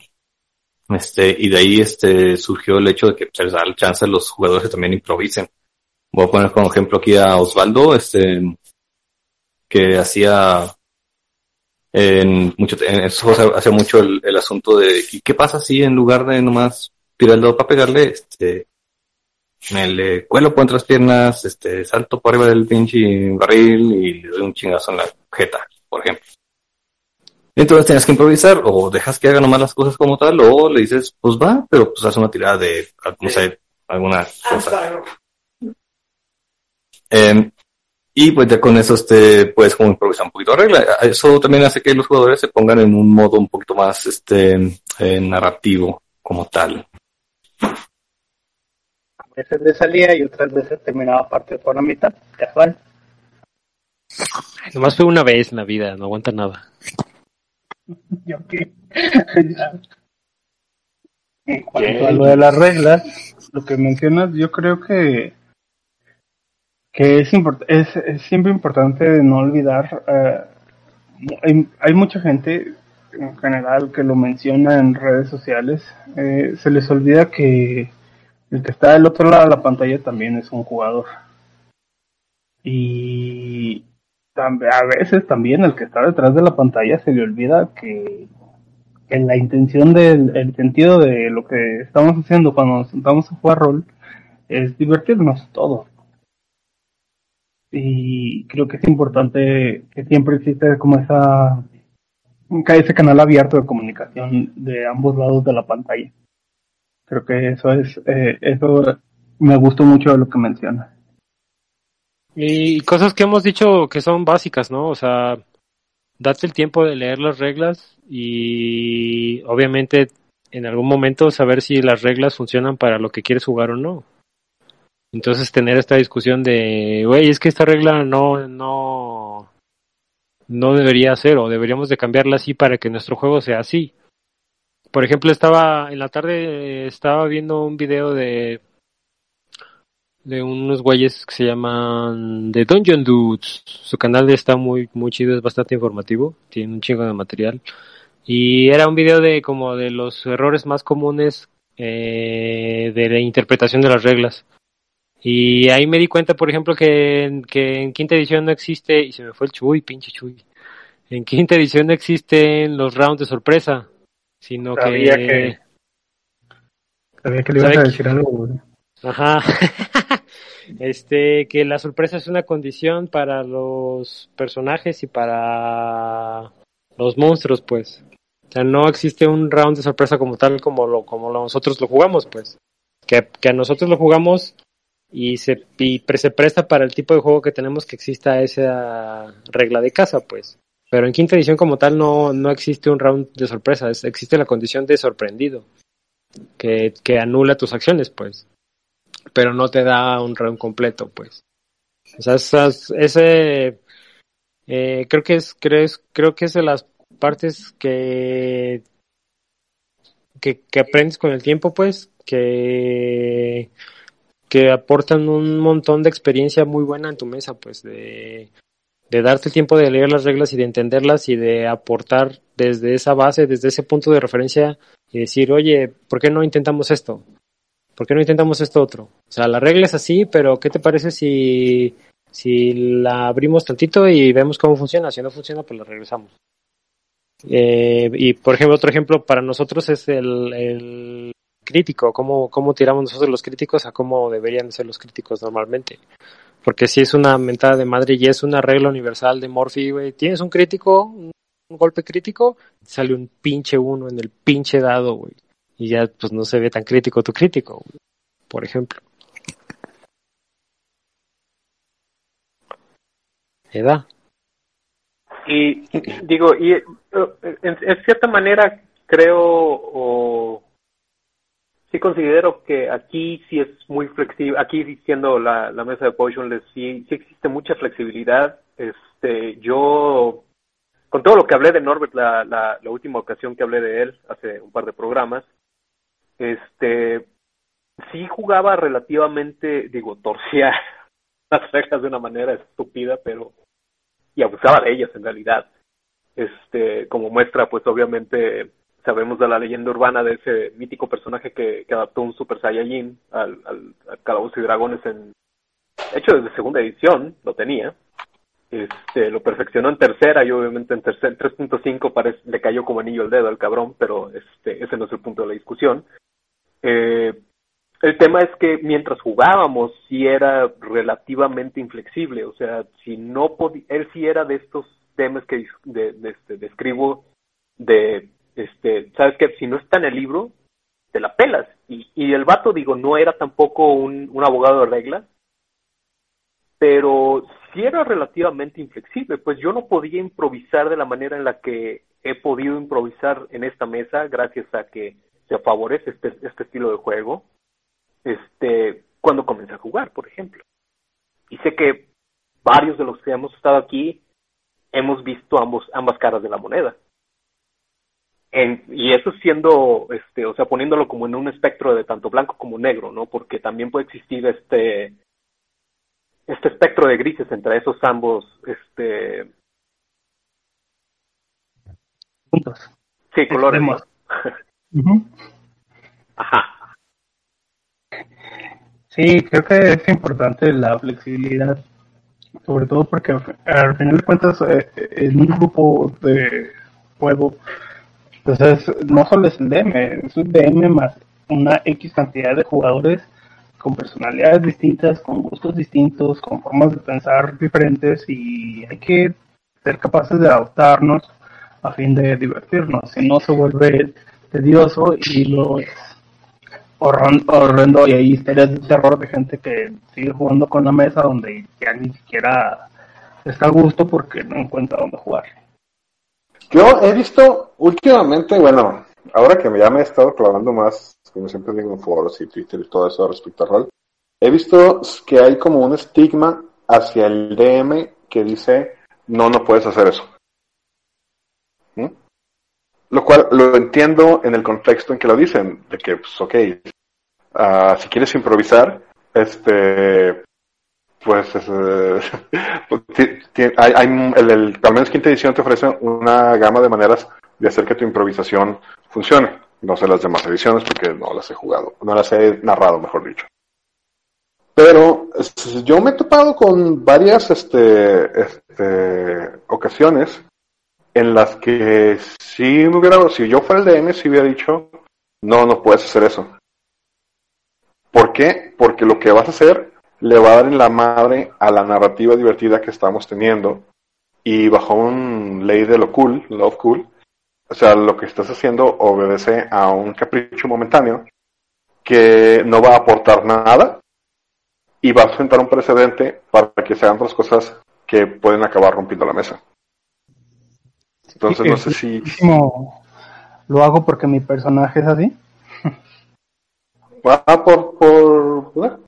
Este, y de ahí este, surgió el hecho de que se les da el chance a los jugadores que también improvisen. Voy a poner como ejemplo aquí a Osvaldo, este, que hacía en mucho, en juegos hacía mucho el, asunto de ¿qué pasa si en lugar de nomás tirar el dedo para pegarle, este, me le cuelo por entre las piernas, este, salto por arriba del pinche barril y le doy un chingazo en la jeta, por ejemplo. Entonces tienes que improvisar, o dejas que haga nomás las cosas como tal, o le dices, pues va, pero pues haz una tirada de, no sé, alguna cosa. Eh, y pues ya con eso este, puedes como improvisar un poquito de regla. Eso también hace que los jugadores se pongan en un modo un poquito más este, eh, narrativo como tal. A veces le salía y otras veces terminaba parte por la mitad, casual. Nomás fue una vez en la vida, no aguanta nada. Yo qué. en cuanto a lo de las reglas, lo que mencionas, yo creo que que es, import es, es siempre importante no olvidar. Hay, hay, mucha gente en general que lo menciona en redes sociales. Eh, se les olvida que el que está del otro lado de la pantalla también es un jugador. Y a veces también el que está detrás de la pantalla se le olvida que, que la intención del el sentido de lo que estamos haciendo cuando nos sentamos a jugar rol es divertirnos todos. Y creo que es importante que siempre existe como esa ese canal abierto de comunicación de ambos lados de la pantalla. Creo que eso es eh, eso me gustó mucho de lo que menciona. Y cosas que hemos dicho que son básicas, ¿no? O sea, date el tiempo de leer las reglas y obviamente en algún momento saber si las reglas funcionan para lo que quieres jugar o no. Entonces tener esta discusión de, güey, es que esta regla no, no, no debería ser o deberíamos de cambiarla así para que nuestro juego sea así. Por ejemplo, estaba en la tarde estaba viendo un video de de unos güeyes que se llaman The Dungeon Dudes. Su canal está muy muy chido, es bastante informativo, tiene un chingo de material. Y era un video de como de los errores más comunes eh, de la interpretación de las reglas. Y ahí me di cuenta, por ejemplo, que, que en quinta edición no existe, y se me fue el chuy, pinche chuy. En quinta edición no existen los rounds de sorpresa, sino Sabía que, que Sabía que le ibas ¿Sabe a decir algo, güey. Ajá. este, que la sorpresa es una condición para los personajes y para los monstruos, pues. O sea, no existe un round de sorpresa como tal como lo como nosotros lo jugamos, pues. Que, que a nosotros lo jugamos y se y se presta para el tipo de juego que tenemos que exista esa regla de casa, pues. Pero en quinta edición como tal no, no existe un round de sorpresa, es- existe la condición de sorprendido, que, que anula tus acciones, pues pero no te da un round completo, pues. O sea, ese eh, creo que es creo, es- creo que es de las partes que, que que aprendes con el tiempo, pues, que que aportan un montón de experiencia muy buena en tu mesa, pues, de de darte el tiempo de leer las reglas y de entenderlas y de aportar desde esa base, desde ese punto de referencia y decir, oye, ¿por qué no intentamos esto? ¿Por qué no intentamos esto otro? O sea, la regla es así, pero ¿qué te parece si, si la abrimos tantito y vemos cómo funciona? Si no funciona, pues la regresamos. Eh, y, por ejemplo, otro ejemplo para nosotros es el, crítico, cómo, cómo tiramos nosotros los críticos a cómo deberían ser los críticos normalmente. Porque si es una mentada de madre y es una regla universal de Morphy, güey, tienes un crítico, un golpe crítico, sale un pinche uno en el pinche dado, güey y ya pues no se ve tan crítico tu crítico, por ejemplo. Edad. Y digo, y eh, en, cierta manera creo o sí considero que aquí sí es muy flexible, aquí siendo la, la mesa de Potionless sí, sí existe mucha flexibilidad. Este, yo con todo lo que hablé de Norbert la, la, la última ocasión que hablé de él hace un par de programas, este sí jugaba relativamente, digo, torcía las reglas de una manera estúpida, pero y abusaba de ellas en realidad. Este, como muestra, pues obviamente sabemos de la leyenda urbana de ese mítico personaje que, adaptó un Super Saiyajin al, al, al Calabozos y Dragones en, hecho desde segunda edición lo tenía, este, lo perfeccionó en tercera y obviamente en tercer 3.5 parece le cayó como anillo al dedo al cabrón, pero este, ese no es el punto de la discusión. Eh, el tema es que mientras jugábamos sí era relativamente inflexible, o sea, si no podía, él sí era de estos temas que de, de, este, describo de, este, sabes que si no está en el libro, te la pelas. Y, el vato, digo, no era tampoco un, un abogado de reglas, pero sí era relativamente inflexible, pues yo no podía improvisar de la manera en la que he podido improvisar en esta mesa, gracias a que favorece este, este estilo de juego este, cuando comencé a jugar, por ejemplo. Y sé que varios de los que hemos estado aquí hemos visto ambos, ambas caras de la moneda. En, y eso siendo, este, o sea, poniéndolo como en un espectro de tanto blanco como negro, ¿no? Porque también puede existir este, este espectro de grises entre esos ambos, este, Puntos. sí, colores. Ajá. Sí, creo que es importante la flexibilidad, sobre todo porque al final de cuentas eh, en un grupo de juego, entonces no solo es el DM, es un DM más una X cantidad de jugadores con personalidades distintas, con gustos distintos, con formas de pensar diferentes y hay que ser capaces de adaptarnos a fin de divertirnos, si no se vuelve tedioso y lo horron- horrendo y hay historias de terror de gente que sigue jugando con la mesa donde ya ni siquiera está a gusto porque no encuentra dónde jugar. Yo he visto últimamente, bueno, ahora que ya me he estado clavando más, como siempre digo en foros y Twitter y todo eso respecto a rol, he visto que hay como un estigma hacia el DM que dice, no, no puedes hacer eso. Lo cual lo entiendo en el contexto en que lo dicen, de que, pues, ok, ah, si quieres improvisar, este, pues, es, eh, pues, hay, hay el, el- al menos quinta edición te ofrece una gama de maneras de hacer que tu improvisación funcione. No sé las demás ediciones porque no las he jugado, no las he narrado, mejor dicho. Pero yo me he topado con varias este, este, ocasiones en las que si me hubiera, si yo fuera el DM, si hubiera dicho, no, no puedes hacer eso. ¿Por qué? Porque lo que vas a hacer le va a dar en la madre a la narrativa divertida que estamos teniendo y bajo un ley de lo cool, love cool, o sea, lo que estás haciendo obedece a un capricho momentáneo que no va a aportar nada y va a sentar un precedente para que se hagan otras cosas que pueden acabar rompiendo la mesa. Entonces no sé si... Lo hago porque mi personaje es así. Ah, por, por,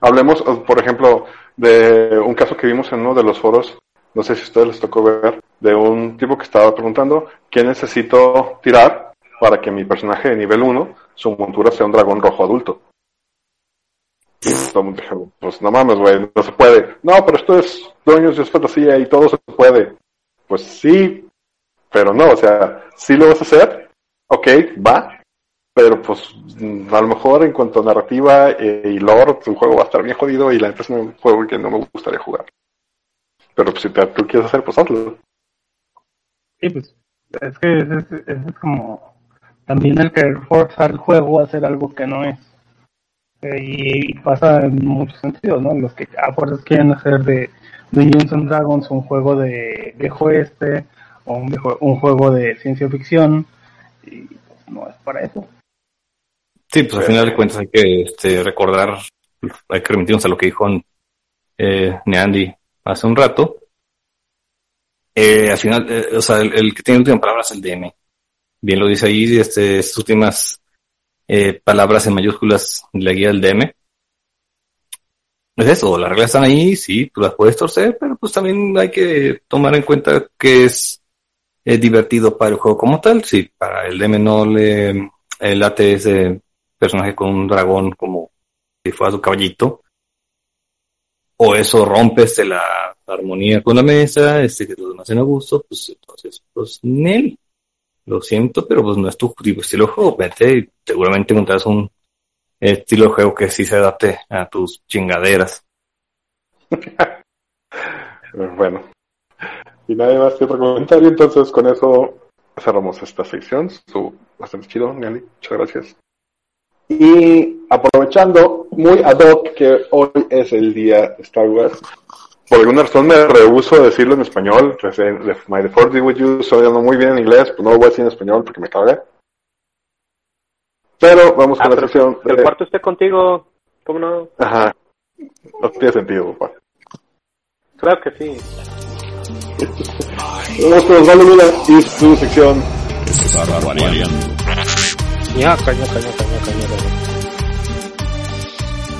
Hablemos, por ejemplo, de un caso que vimos en uno de los foros, no sé si a ustedes les tocó ver, de un tipo que estaba preguntando qué necesito tirar para que mi personaje de nivel 1, su montura sea un dragón rojo adulto. Y todo el mundo dijo, pues no mames, güey, no se puede. No, pero esto es dueños de fantasía y todo se puede. Pues sí, pero no, o sea, sí lo vas a hacer, ok, va, pero pues a lo mejor en cuanto a narrativa eh, y lore, tu juego va a estar bien jodido y la neta es un juego que no me gustaría jugar. Pero pues si te, tú quieres hacer, pues hazlo. Sí, pues es que es, es, como también el querer forzar el juego a hacer algo que no es. Eh, y, pasa en muchos sentidos, ¿no? Los que a fuerzas quieren hacer de Dungeons and Dragons un juego de viejo este o un, un juego de ciencia ficción y no es para eso. Sí, pues al final de cuentas hay que este, recordar, hay que remitirnos a lo que dijo eh, Neandy hace un rato. Eh, al final, eh, o sea, el, que tiene última palabra es el DM. Bien lo dice ahí, este, estas últimas eh, palabras en mayúsculas la guía del DM. Es eso, las reglas están ahí, sí, tú las puedes torcer, pero pues también hay que tomar en cuenta que es divertido para el juego como tal. Si para el DM no le late ese personaje con un dragón como si fuera su caballito, o eso rompe este, la armonía con la mesa, este que los demás a gusto, pues entonces, pues Nel, lo siento, pero pues no es tu estilo de juego, vete y seguramente encontrarás un estilo de juego que sí se adapte a tus chingaderas. bueno, y nadie más que otro comentario, entonces con eso cerramos esta sección. Estuvo bastante chido, Nelly. Muchas gracias. Y aprovechando muy ad hoc que hoy es el día Star Wars, por alguna razón me rehuso a decirlo en español. My default with you, estoy hablando muy bien en inglés, pues no lo voy a decir en español porque me cagué. Pero vamos con ah, la sección. El cuarto esté contigo, ¿cómo no? Ajá. No tiene sentido, papá. Claro que sí. Vamos con Osvaldo Lula y su sección.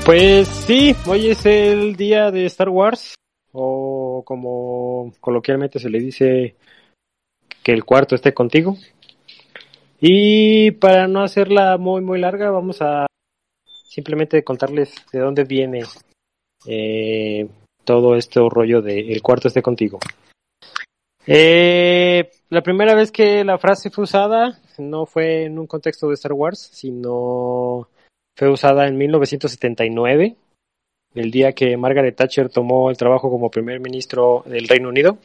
Pues sí, hoy es el día de Star Wars, o como coloquialmente se le dice, que el cuarto esté contigo. Y para no hacerla muy muy larga, vamos a simplemente contarles de dónde viene eh, todo este rollo de el cuarto esté contigo. Eh, la primera vez que la frase fue usada no fue en un contexto de Star Wars, sino fue usada en 1979, el día que Margaret Thatcher tomó el trabajo como primer ministro del Reino Unido.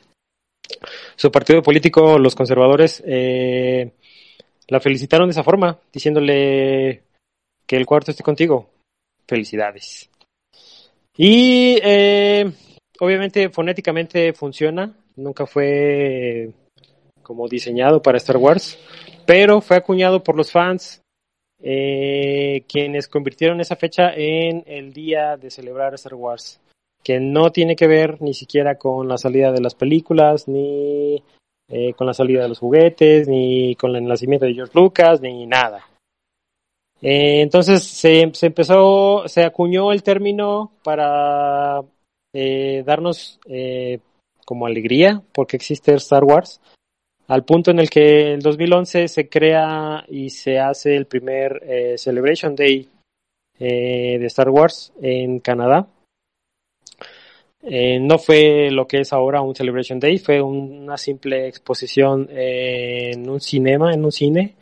Su partido político, los conservadores, eh, la felicitaron de esa forma, diciéndole que el cuarto esté contigo. Felicidades. Y eh, obviamente fonéticamente funciona, nunca fue como diseñado para Star Wars, pero fue acuñado por los fans, eh, quienes convirtieron esa fecha en el día de celebrar Star Wars, que no tiene que ver ni siquiera con la salida de las películas, ni eh, con la salida de los juguetes, ni con el nacimiento de George Lucas, ni nada. Eh, entonces se, se, empezó, se acuñó el término para darnos como alegría porque existe Star Wars, al punto en el que en 2011 se crea y se hace el primer eh, Celebration Day eh, de Star Wars en Canadá. Eh, no fue lo que es ahora un Celebration Day, fue una simple exposición en un cinema, en un cine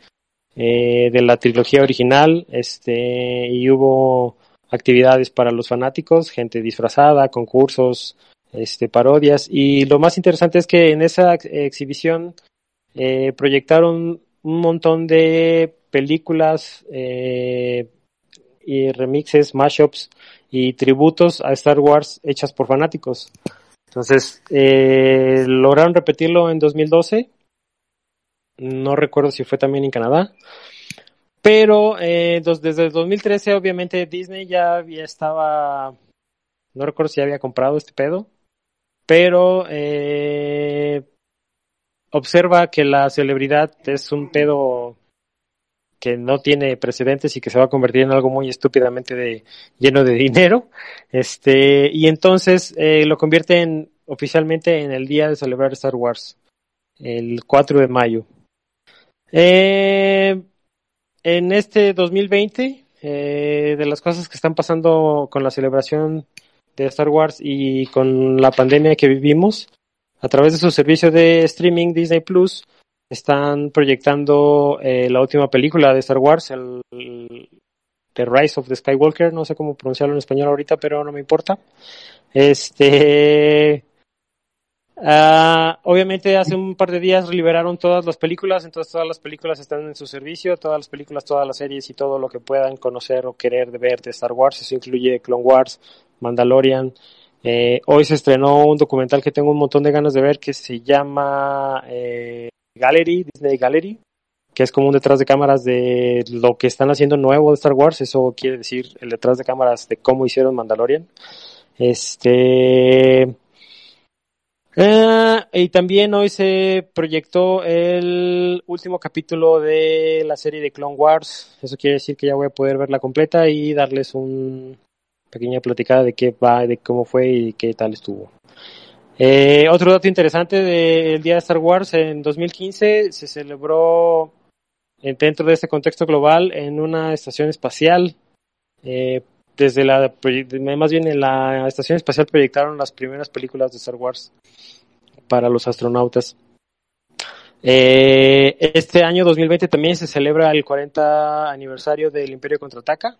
de la trilogía original, este, y hubo actividades para los fanáticos, gente disfrazada, concursos, este, parodias. Y lo más interesante es que en esa exhibición eh, proyectaron un montón de películas eh, y remixes, mashups y tributos a Star Wars hechas por fanáticos. Entonces, eh, lograron repetirlo en 2012. No recuerdo si fue también en Canadá. Pero eh, desde el 2013, obviamente, Disney ya había estaba. No recuerdo si había comprado este pedo. Pero eh, observa que la celebridad es un pedo que no tiene precedentes y que se va a convertir en algo muy estúpidamente de, lleno de dinero. Este, y entonces eh, lo convierte en, oficialmente en el día de celebrar Star Wars, el 4 de mayo. Eh, en este 2020, eh, de las cosas que están pasando con la celebración de Star Wars y con la pandemia que vivimos, a través de su servicio de streaming Disney Plus, están proyectando eh, la última película de Star Wars, el, The Rise of the Skywalker, no sé cómo pronunciarlo en español ahorita, pero no me importa. Este, ah, obviamente hace un par de días liberaron todas las películas, entonces todas las películas están en su servicio, todas las películas, todas las series y todo lo que puedan conocer o querer de ver de Star Wars, eso incluye Clone Wars, Mandalorian. Eh, hoy se estrenó un documental que tengo un montón de ganas de ver que se llama eh, Gallery, Disney Gallery, que es como un detrás de cámaras de lo que están haciendo nuevo de Star Wars, eso quiere decir el detrás de cámaras de cómo hicieron Mandalorian. Este eh, y también hoy se proyectó el último capítulo de la serie de Clone Wars. Eso quiere decir que ya voy a poder verla completa y darles un pequeña platicada de qué va, de cómo fue y qué tal estuvo. Eh, otro dato interesante del Día de Star Wars, en 2015 se celebró eh, dentro de este contexto global en una estación espacial. Eh, desde la, más bien en la estación espacial proyectaron las primeras películas de Star Wars para los astronautas. Este año 2020 también se celebra el 40 aniversario del Imperio Contraataca.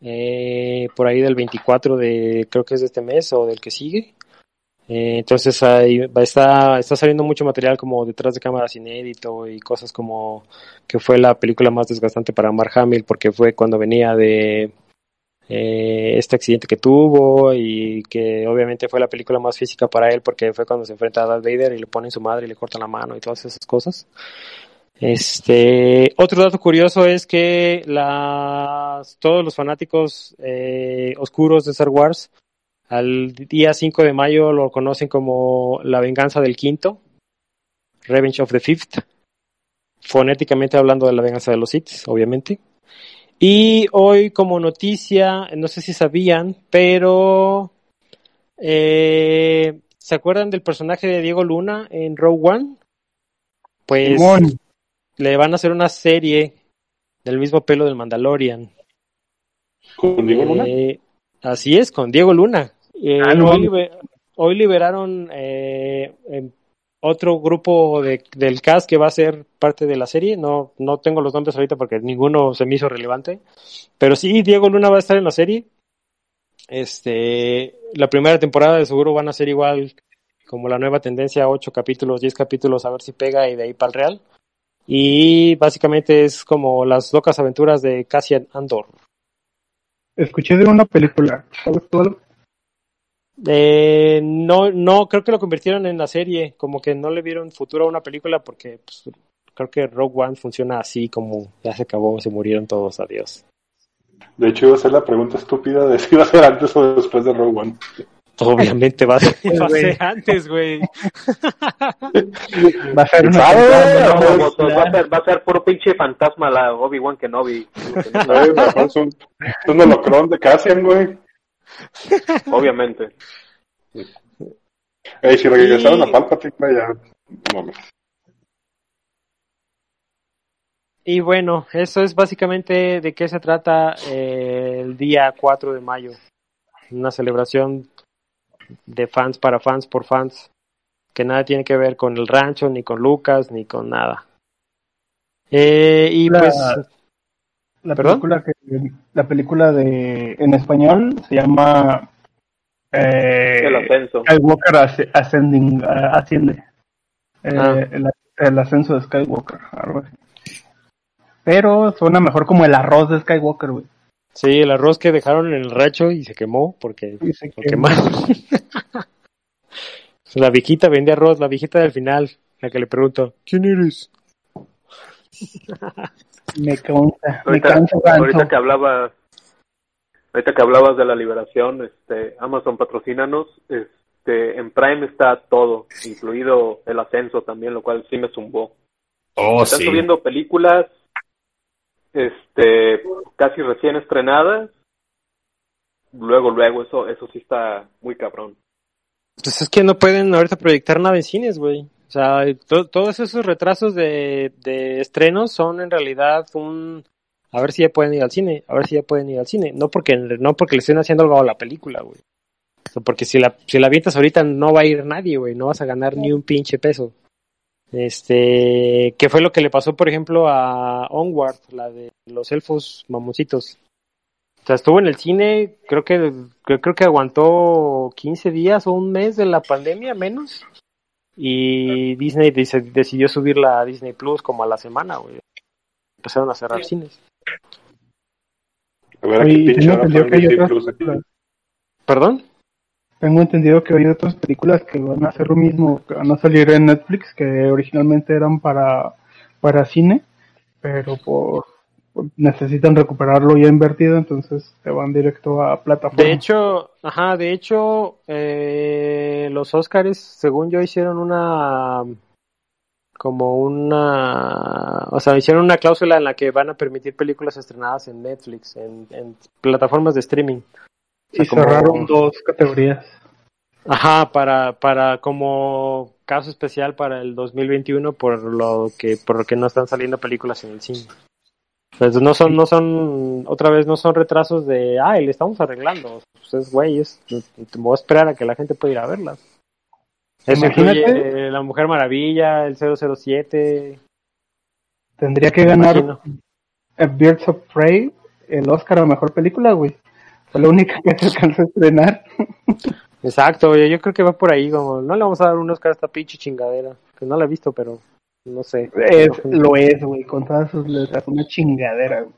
Eh, por ahí del 24 de, creo que es de este mes o del que sigue. Eh, entonces ahí va, está, está saliendo mucho material como detrás de cámaras inédito y cosas como que fue la película más desgastante para Mark Hamill porque fue cuando venía de eh, este accidente que tuvo y que obviamente fue la película más física para él porque fue cuando se enfrenta a Darth Vader y le ponen su madre y le cortan la mano y todas esas cosas. Este, otro dato curioso es que las, todos los fanáticos eh, oscuros de Star Wars al día 5 de mayo lo conocen como la venganza del quinto, Revenge of the Fifth, fonéticamente hablando de la venganza de los Sith, obviamente. Y hoy como noticia, no sé si sabían, pero eh, ¿se acuerdan del personaje de Diego Luna en Rogue One? Pues Simón. Le van a hacer una serie del mismo pelo del Mandalorian. ¿Con Diego Luna? Eh, así es, con Diego Luna. Eh, Ah, no. hoy, liber- hoy liberaron eh, otro grupo de, del cast que va a ser parte de la serie. No, no tengo los nombres ahorita porque ninguno se me hizo relevante. Pero sí, Diego Luna va a estar en la serie. Este, la primera temporada de seguro van a ser igual como la nueva tendencia, 8 capítulos, 10 capítulos, a ver si pega y de ahí para el Real. Y básicamente es como las locas aventuras de Cassian Andor. Escuché de una película. ¿Sabes tú algo? Eh, no, no, creo que lo convirtieron en la serie, como que no le vieron futuro a una película porque pues, creo que Rogue One funciona así como ya se acabó, se murieron todos, adiós. De hecho, iba a ser la pregunta estúpida de si iba a ser antes o después de Rogue One. Obviamente va a ser, va a ser antes, güey. Va a ser una ¿Sabe? película, No, pues, vamos, va, a ser, va a ser puro pinche fantasma la Obi-Wan Kenobi. Es un, es un holocrón de Cassian, güey. Obviamente. Ey, si regresaron Y- a Palpatine, ya. Y bueno, eso es básicamente de qué se trata eh, el día 4 de mayo. Una celebración de fans para fans por fans, que nada tiene que ver con el rancho, ni con Lucas, ni con nada. Eh, y La- pues, La ¿Perdón? película que la película de en español se llama eh, El ascenso. Skywalker Asc- Ascending ah, asciende. Eh, Ah. el, el ascenso de Skywalker, algo así. pero suena mejor como el arroz de Skywalker, güey. Sí, el arroz que dejaron en el racho y se quemó porque se lo quemó. quemaron. la viejita vendía arroz, la viejita del final, la que le pregunto, ¿quién eres? Me cansa, me Ahorita, tanto. ahorita que hablabas, ahorita que hablabas de la liberación, este, Amazon patrocínanos, este, en Prime está todo, incluido el ascenso también, lo cual sí me zumbó. Oh, Están sí. subiendo películas, este, casi recién estrenadas. Luego, luego, eso, eso sí está muy cabrón. Pues es que no pueden ahorita proyectar nada en cines, güey. O sea, to- todos esos retrasos de, de estrenos son en realidad un... A ver si ya pueden ir al cine, a ver si ya pueden ir al cine. No porque no porque le estén haciendo algo a la película, güey. O porque si la, si la avientas ahorita no va a ir nadie, güey. No vas a ganar ni un pinche peso. Este, ¿qué fue lo que le pasó, por ejemplo, a Onward, la de los elfos mamoncitos? O sea, estuvo en el cine, creo que creo, creo que aguantó 15 días o un mes de la pandemia, menos. Y Disney dice- decidió subirla a Disney Plus como a la semana, güey. Empezaron a cerrar cines. A ver, aquí y pinche. ¿Perdón? Tengo entendido que hay otras películas que van a hacer lo mismo, que van a salir en Netflix, que originalmente eran para, para cine, pero por, necesitan recuperarlo ya invertido, entonces te van directo a plataforma. De hecho, ajá, de hecho, eh, los Oscars, según yo, hicieron una, como una, o sea, hicieron una cláusula en la que van a permitir películas estrenadas en Netflix, en plataformas de streaming. Y como- cerraron dos categorías. Ajá, para, para como caso especial para el 2021 por lo que, por lo que no están saliendo películas en el cine. Entonces no son, no son, otra vez no son retrasos de, ay, le estamos arreglando. Pues es güey, es, voy a esperar a que la gente pueda ir a verlas. Eso Imagínate. incluye La Mujer Maravilla, el 007. Tendría que ganar Birds of Prey el Oscar a Mejor Película, güey. Fue la única que se alcanzó a estrenar. Exacto, yo, yo creo que va por ahí, como, no le vamos a dar un Oscar a esta pinche chingadera, que no la he visto, pero no sé. Es, lo es, güey, con todas sus letras, una chingadera, güey.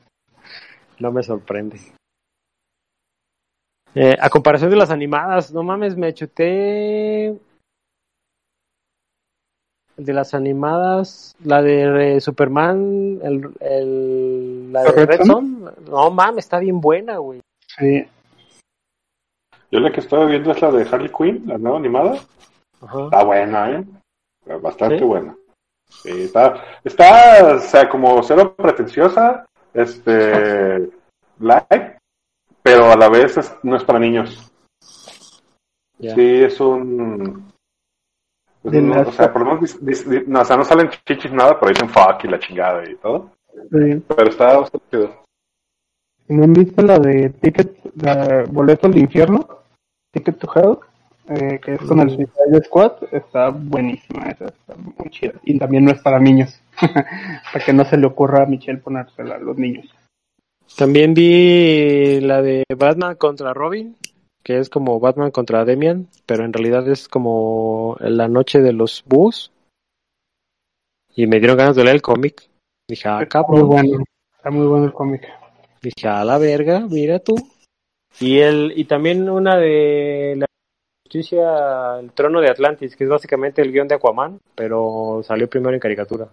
No me sorprende. Eh, a comparación de las animadas, no mames, me chuté de las animadas, la de eh, Superman, el, el- la de ¿Red? Son, no mames, está bien buena, güey. Sí. Yo la que estaba viendo es la de Harley Quinn, la nueva animada. Ajá. Está buena, ¿eh? Bastante ¿Sí? buena. Sí, está, está, o sea, como cero pretenciosa, este, light, pero a la vez es- no es para niños. Sí, es un... es un- o sea, por lo menos, dis- dis- dis- no, o sea, no salen chichis nada, pero dicen fuck y la chingada y todo. sí. Pero está bastante chido. ¿No han visto la de Ticket, la Boleto al Infierno? Ticket to Hell, eh, que es con el Suicide Squad, está buenísima esa, está muy chida. Y también no es para niños, para que no se le ocurra a Michelle ponérsela a los niños. También vi la de Batman contra Robin, que es como Batman contra Demian, pero en realidad es como la noche de los búhos. Y me dieron ganas de leer el cómic. Dije, ah, Está muy cabrón. bueno, está muy bueno el cómic. Dije, a la verga, mira tú. Y el, y también una de la justicia, el trono de Atlantis, que es básicamente el guion de Aquaman, pero salió primero en caricatura.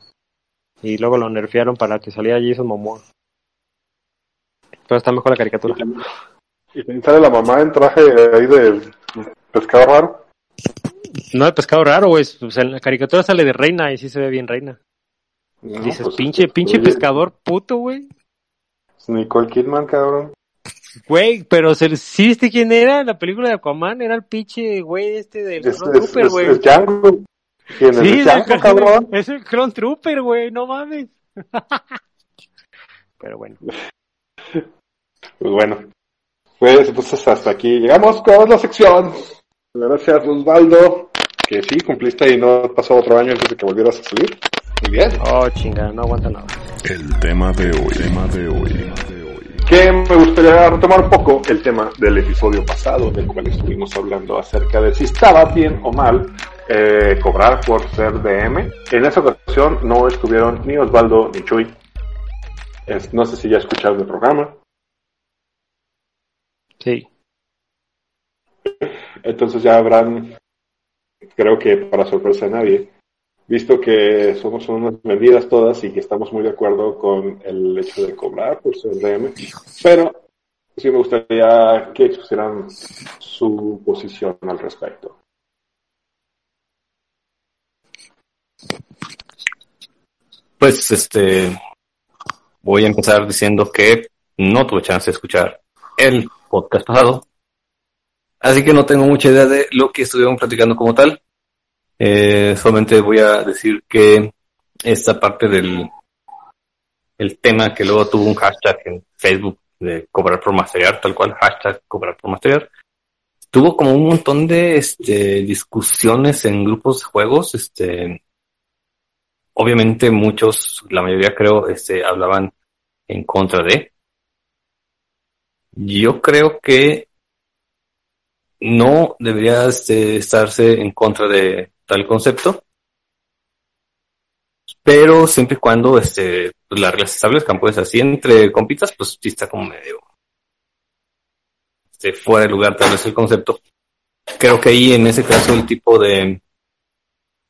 Y luego lo nerfearon para que saliera Jason Momoa. Pero está mejor la caricatura. Y también sale la mamá en traje ahí de pescado raro. No, el pescado raro, güey. O sea, en la caricatura sale de reina y sí se ve bien reina. No, Dices, pues, pinche, pinche oye, pescador puto, güey. Nicole Kidman, cabrón. Güey, pero se- ¿sí viste quién era en la película de Aquaman? Era el pinche güey este del Es, Clone es, Trooper, es, güey. es Django. ¿Quién es? Sí, ¿Es es Django, el, cabrón? es el Clone Trooper, güey, no mames. Pero bueno. Pues bueno. Pues entonces hasta aquí llegamos con la sección. Gracias, Osvaldo. Que sí, cumpliste y no pasó otro año antes de que volvieras a salir. Muy bien. Oh, chinga, no aguanta nada. El tema de hoy, tema de hoy. Que me gustaría retomar un poco el tema del episodio pasado, del cual estuvimos hablando acerca de si estaba bien o mal eh, cobrar por ser DM. En esa ocasión no estuvieron ni Osvaldo ni Chuy. Es- no sé si ya escucharon el programa. Sí. Entonces ya habrán, creo que para sorpresa de nadie, visto que somos unas vendidas todas y que estamos muy de acuerdo con el hecho de cobrar por CRM, pero sí me gustaría que expusieran su posición al respecto. Pues este voy a empezar diciendo que no tuve chance de escuchar el podcast pasado. Así que no tengo mucha idea de lo que estuvieron platicando como tal. Eh, solamente voy a decir que esta parte del el tema que luego tuvo un hashtag en Facebook de cobrar por masterear, tal cual, hashtag cobrar por masterear, tuvo como un montón de este, discusiones en grupos de juegos, este, obviamente muchos, la mayoría creo, este, hablaban en contra de. Yo creo que no debería este, estarse en contra de tal concepto, pero siempre y cuando este, las reglas establezcan, pues así entre compitas, pues sí está como medio este, fuera de lugar tal vez el concepto. Creo que ahí en ese caso el tipo de,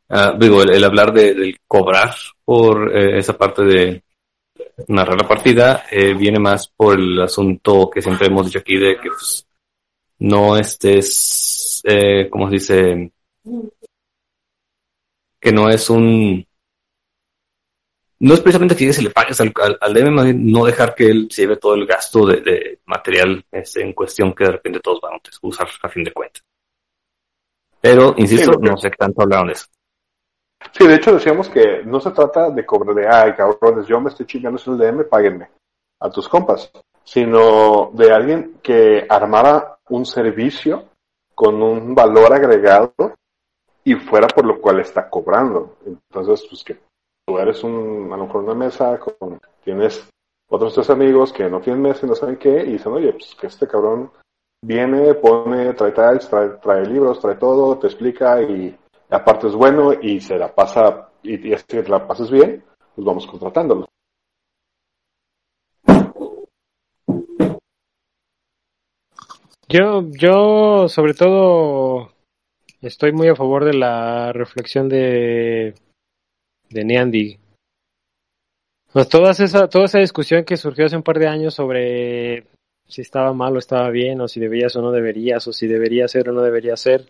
ah, digo, el, hablar de, del cobrar por eh, esa parte de narrar la partida eh, viene más por el asunto que siempre hemos dicho aquí de que pues, no estés, eh, ¿cómo se dice? Que no es un... No es precisamente que se le pagues al, al, al DM, más bien no dejar que él se lleve todo el gasto de, de material este, en cuestión que de repente todos van a usar a fin de cuentas. Pero, insisto, Sí, no sé qué tanto hablaron de eso. Sí, de hecho decíamos que no se trata de cobrar de, ay, cabrones, yo me estoy chingando el DM, páguenme a tus compas, sino de alguien que armara un servicio con un valor agregado y fuera por lo cual está cobrando. Entonces, pues que tú eres un, a lo mejor una mesa, con, tienes otros tres amigos que no tienen mesa y no saben qué, y dicen, oye, pues que este cabrón viene, pone, trae tiles, trae, trae libros, trae todo, te explica y aparte es bueno y se la pasa, y, y es que la pases bien, pues vamos contratándolo. Yo, yo sobre todo estoy muy a favor de la reflexión de, de Neandy. Pues toda esa, toda esa discusión que surgió hace un par de años sobre si estaba mal o estaba bien, o si deberías o no deberías, o si debería ser o no debería ser.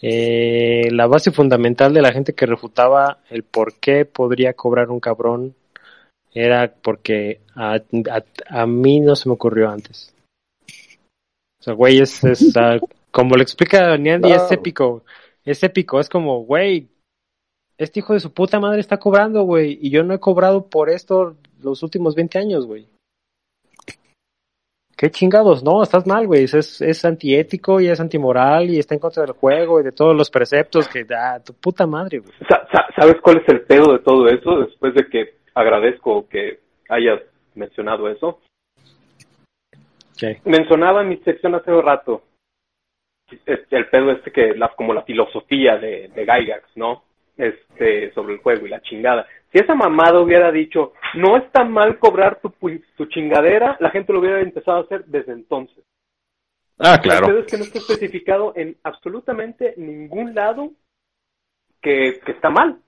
Eh, la base fundamental de la gente que refutaba el por qué podría cobrar un cabrón era porque a, a, mí no se me ocurrió antes. O sea, güey, es, como lo explica Niandy, es épico. Es épico, es como, güey, este hijo de su puta madre está cobrando, güey, y yo no he cobrado por esto los últimos 20 años, güey. Qué chingados, no, estás mal, güey, es, es antiético y es antimoral y está en contra del juego y de todos los preceptos que da tu puta madre, güey. Sa- sa- ¿Sabes cuál es el pedo de todo eso? Después de que agradezco que hayas mencionado eso. ¿Qué? Mencionaba en mi sección hace un rato el pedo este que, la, como la filosofía de, de Gygax, ¿no? Este, sobre el juego y la chingada. Si esa mamada hubiera dicho, no está mal cobrar tu, chingadera, la gente lo hubiera empezado a hacer desde entonces. Ah, El claro. pedo es que no está especificado en absolutamente ningún lado que, que está mal.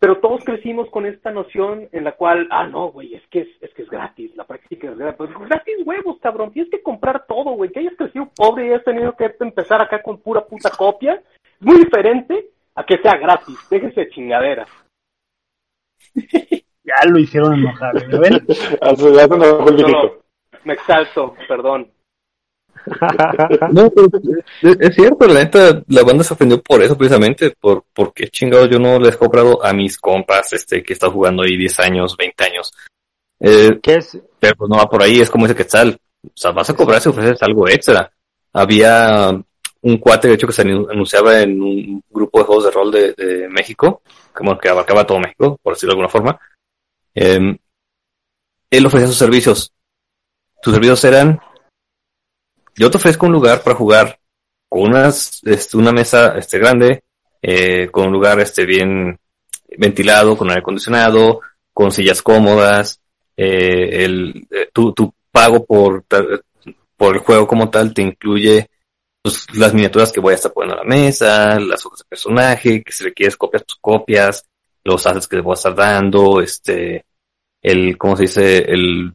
Pero todos crecimos con esta noción en la cual, ah, no, güey, es que es, es que es gratis, la práctica es gratis. Pues gratis huevos, cabrón, tienes que comprar todo, güey. Que hayas crecido pobre y hayas tenido que empezar acá con pura puta copia, es muy diferente a que sea gratis. Déjense de chingaderas. Ya lo hicieron enojar, ¿ya ven? No. Me exalto, perdón. No, pero es, cierto, la neta, la banda se ofendió por eso precisamente, por porque chingados yo no les he comprado a mis compas, este, que está jugando ahí 10 años, 20 años. Eh, ¿Qué es? pero pues no va por ahí, es como ese quetzal. O sea, vas a cobrar si ofreces algo extra. Había un cuate, de hecho, que se anu- anunciaba en un grupo de juegos de rol de, de México, como que abarcaba todo México, por decirlo de alguna forma. Eh, él ofrecía sus servicios. Sus servicios eran, yo te ofrezco un lugar para jugar con unas, este, una mesa este, grande, eh, con un lugar este, bien ventilado, con aire acondicionado, con sillas cómodas, eh, el, eh, tu, tu pago por, por el juego como tal te incluye pues, las miniaturas que voy a estar poniendo a la mesa, las hojas de personaje, que si requieres copias, tus copias, los assets que te voy a estar dando, este, el, ¿cómo se dice? El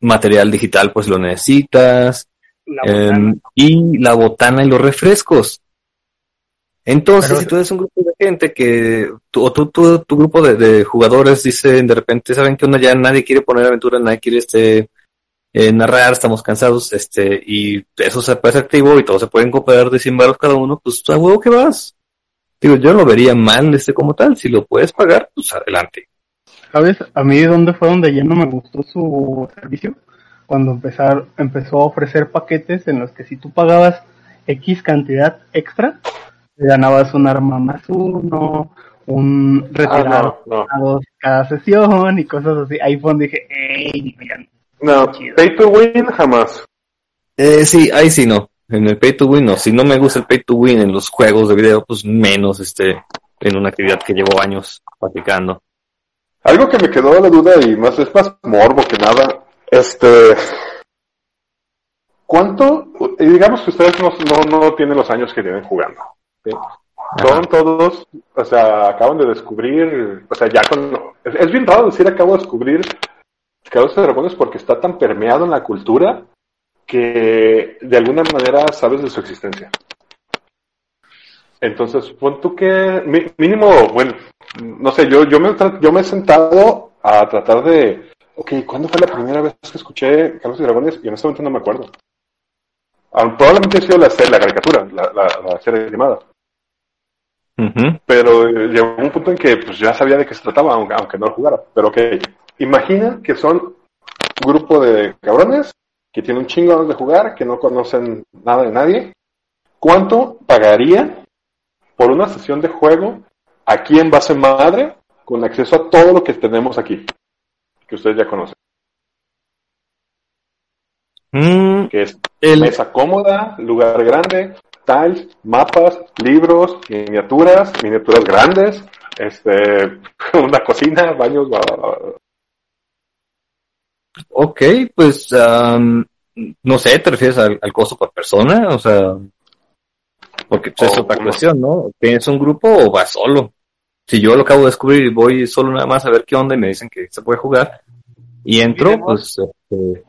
material digital, pues lo necesitas, La em, y la botana y los refrescos. Entonces, Pero- si tú eres un grupo de gente que, tu, o tú, tú- tu grupo de, de jugadores dicen de repente, ¿saben qué onda? Ya nadie quiere poner aventura, nadie quiere este, eh, narrar, estamos cansados, este, y eso se puede ser activo y todos se pueden cooperar de 100 baros cada uno, pues a huevo que vas. Digo, yo no lo vería mal este como tal, si lo puedes pagar, pues adelante. ¿Sabes? A mí dónde fue donde ya no me gustó su servicio. Cuando empezar, empezó a ofrecer paquetes en los que si tú pagabas X cantidad extra, te ganabas un arma más uno, un retirado Ah, no, a cada sesión y cosas así. Ahí fue donde dije, ¡ey! No, pay to win jamás. Eh, sí, ahí sí no. En el pay to win no. Si no me gusta el pay to win en los juegos de video, pues menos este, en una actividad que llevo años practicando. Algo que me quedó la duda y más es más morbo que nada, este, ¿cuánto? Digamos que ustedes no, no, no tienen los años que tienen jugando. ¿sí? Son todos, o sea, acaban de descubrir, o sea, ya con, es, es bien raro decir acabo de descubrir Calabozos y Dragones porque está tan permeado en la cultura que de alguna manera sabes de su existencia. Entonces, pon tú que mínimo, bueno, no sé, yo, yo, me, yo me he sentado a tratar de, ok, ¿cuándo fue la primera vez que escuché Carlos y Dragones? Y en este momento no me acuerdo. Ah, probablemente ha sido la, serie- la caricatura, la, la, la serie animada. Pero eh, llegó un punto en que pues, ya sabía de qué se trataba, aunque, aunque no lo jugara. Pero ok, imagina que son un grupo de cabrones que tienen un chingo de jugar, que no conocen nada de nadie. ¿Cuánto pagaría por una sesión de juego aquí en base madre con acceso a todo lo que tenemos aquí? Que ustedes ya conocen. Mm, Que es el- mesa cómoda, lugar grande, tiles, mapas, libros, miniaturas, miniaturas grandes, este, una cocina, baños, bla, bla, bla. ok, pues no sé, ¿te refieres al, al costo por persona? O sea, porque pues, es otra cuestión, ¿no? ¿Tienes un grupo o vas solo? Si yo lo acabo de descubrir y voy solo nada más a ver qué onda y me dicen que se puede jugar y entro, pues este, No,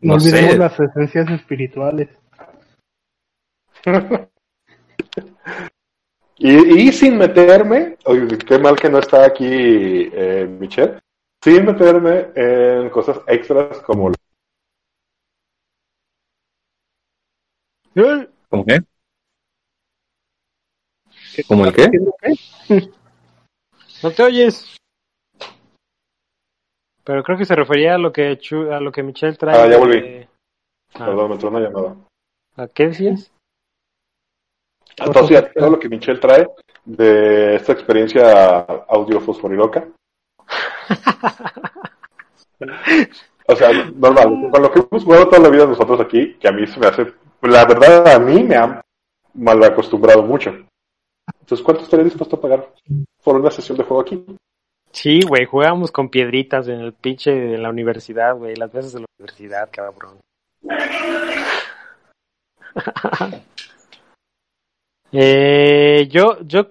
No olvidemos sé. las esencias espirituales. Y, y sin meterme, oye, qué mal que no está aquí eh, Michelle, sin meterme en cosas extras como ¿cómo qué? ¿Cómo el qué? No te oyes. Pero creo que se refería a lo que Chu- a lo que Michelle trae. Ah, ya de- volví. Ah, Perdón, me entró una llamada. ¿A qué decías? Entonces, todo lo que Michelle trae de esta experiencia audio fosforiloca. O sea, normal, con lo que hemos jugado toda la vida nosotros aquí, que a mí se me hace, la verdad a mí me ha mal acostumbrado mucho. Entonces, ¿cuánto estaría dispuesto a pagar por una sesión de juego aquí? Sí, güey, jugábamos con piedritas en el pinche de la universidad, güey, las veces de la universidad, cabrón. eh, yo, yo,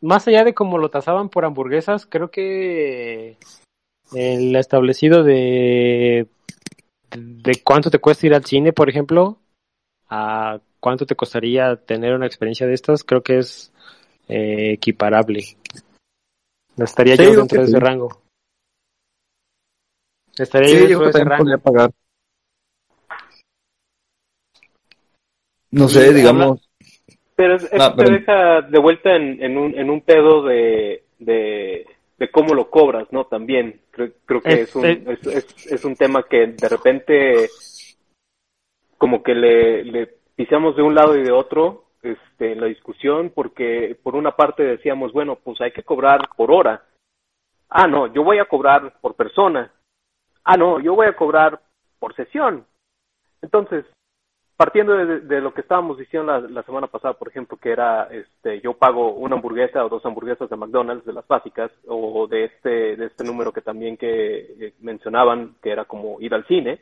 más allá de cómo lo tasaban por hamburguesas, creo que el establecido de, de cuánto te cuesta ir al cine, por ejemplo, a cuánto te costaría tener una experiencia de estas, creo que es eh, equiparable. Estaría Sí, yo dentro de sí. ese rango. Estaría Sí, yo yo dentro de ese también rango. podría pagar. No sé, Y digamos, Pero es- eso Ah, te deja de vuelta en, en, un, en un pedo de, de, de cómo lo cobras, ¿no? También creo, creo que es, un, Este- es, es, es un tema que de repente como que le, le pisamos de un lado y de otro este, en la discusión porque por una parte decíamos, bueno, pues hay que cobrar por hora. Ah, no, yo voy a cobrar por persona. Ah, no, yo voy a cobrar por sesión. Entonces, partiendo de, de lo que estábamos diciendo la, la semana pasada, por ejemplo, que era, este, yo pago una hamburguesa o dos hamburguesas de McDonald's, de las básicas, o de este, de este número que también que eh, mencionaban, que era como ir al cine,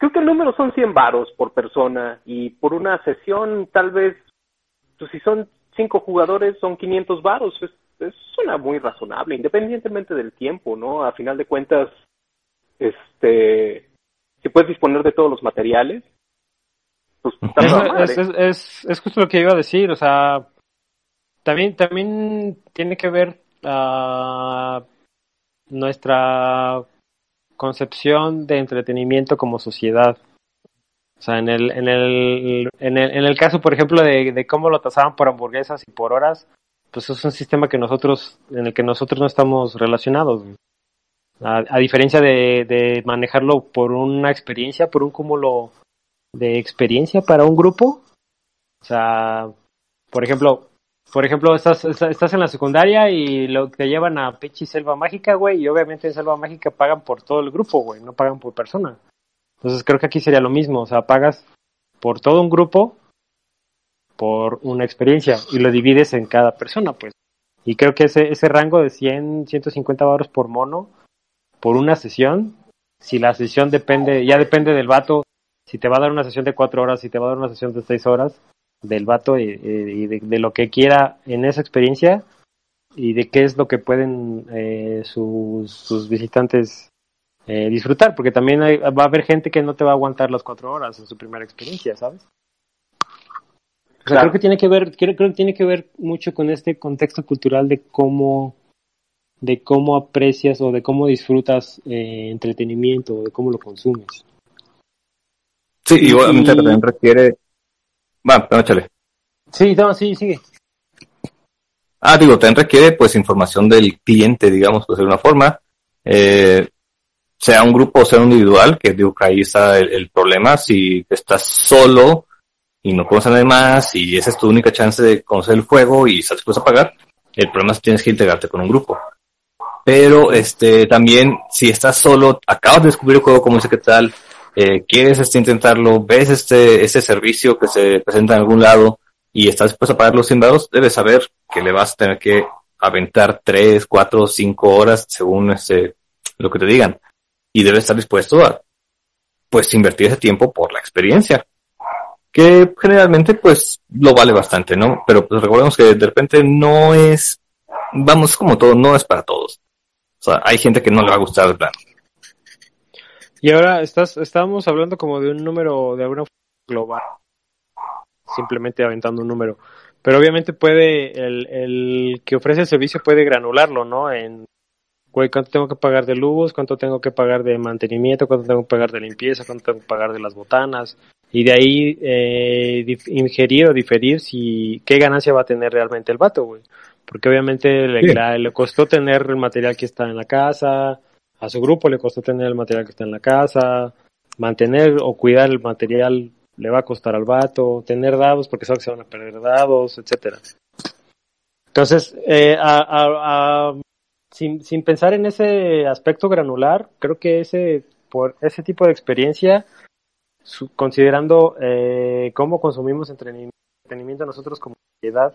creo que el número son 100 varos por persona y por una sesión tal vez, pues si son cinco jugadores son 500 varos, es, es, suena muy razonable, independientemente del tiempo, ¿no? A final de cuentas, este, si puedes disponer de todos los materiales, pues está Es, es, es, es- es justo lo que iba a decir, o sea, también, también tiene que ver ah, nuestra concepción de entretenimiento como sociedad. O sea, en el, en el, en el, en el caso, por ejemplo, de, cómo lo tasaban por hamburguesas y por horas, pues es un sistema que nosotros, en el que nosotros no estamos relacionados. A, a diferencia de, de manejarlo por una experiencia, por un cúmulo de experiencia para un grupo. O sea, por ejemplo, por ejemplo, estás, estás en la secundaria y lo te llevan a Pechi Selva Mágica, güey, y obviamente en Selva Mágica pagan por todo el grupo, güey, no pagan por persona. Entonces creo que aquí sería lo mismo, o sea, pagas por todo un grupo por una experiencia y lo divides en cada persona, pues. Y creo que ese, ese rango de 100, 150 baros por mono por una sesión, si la sesión depende, ya depende del vato, si te va a dar una sesión de cuatro horas, si te va a dar una sesión de seis horas, del vato y, y de, de lo que quiera en esa experiencia y de qué es lo que pueden eh, sus, sus visitantes eh, disfrutar, porque también hay- va a haber gente que no te va a aguantar las cuatro horas en su primera experiencia, ¿sabes? O sea, Claro. creo que tiene que ver, creo, creo que tiene que ver mucho con este contexto cultural de cómo, de cómo aprecias o de cómo disfrutas eh, entretenimiento o de cómo lo consumes. Sí, Y- igualmente y- también requiere... Va, pero échale. Sí, no, sí, sigue. Ah, digo, también requiere pues información del cliente, digamos, pues de una forma, eh, sea un grupo o sea un individual, que digo que ahí está el, el problema, si estás solo y no conoces a nadie más y esa es tu única chance de conocer el juego y estás dispuesto a pagar, el problema es que tienes que integrarte con un grupo. Pero este también, si estás solo, acabas de descubrir el juego, como dice que tal, eh, quieres este intentarlo, ves este, este servicio que se presenta en algún lado, y estás dispuesto a pagar los 100 dados, debes saber que le vas a tener que aventar 3, 4, 5 horas según este, lo que te digan. Y debes estar dispuesto a, pues, invertir ese tiempo por la experiencia. Que generalmente, pues, lo vale bastante, ¿no? Pero pues recordemos que de repente no es, vamos, como todo, no es para todos. O sea, hay gente que no le va a gustar el plan. Y ahora estás, estábamos hablando como de un número de una global, simplemente aventando un número. Pero obviamente puede, el, el que ofrece el servicio puede granularlo, ¿no? En, güey, ¿cuánto tengo que pagar de luz? ¿Cuánto tengo que pagar de mantenimiento? ¿Cuánto tengo que pagar de limpieza? ¿Cuánto tengo que pagar de las botanas? Y de ahí eh, ingerir o diferir si qué ganancia va a tener realmente el vato, güey. Porque obviamente le, le costó tener el material que está en la casa, a su grupo le costó tener el material que está en la casa, mantener o cuidar el material le va a costar al vato, tener dados porque sabe que se van a perder dados, etcétera. Entonces, eh, sin, sin pensar en ese aspecto granular, creo que ese por ese tipo de experiencia, considerando eh, cómo consumimos entretenimiento nosotros como sociedad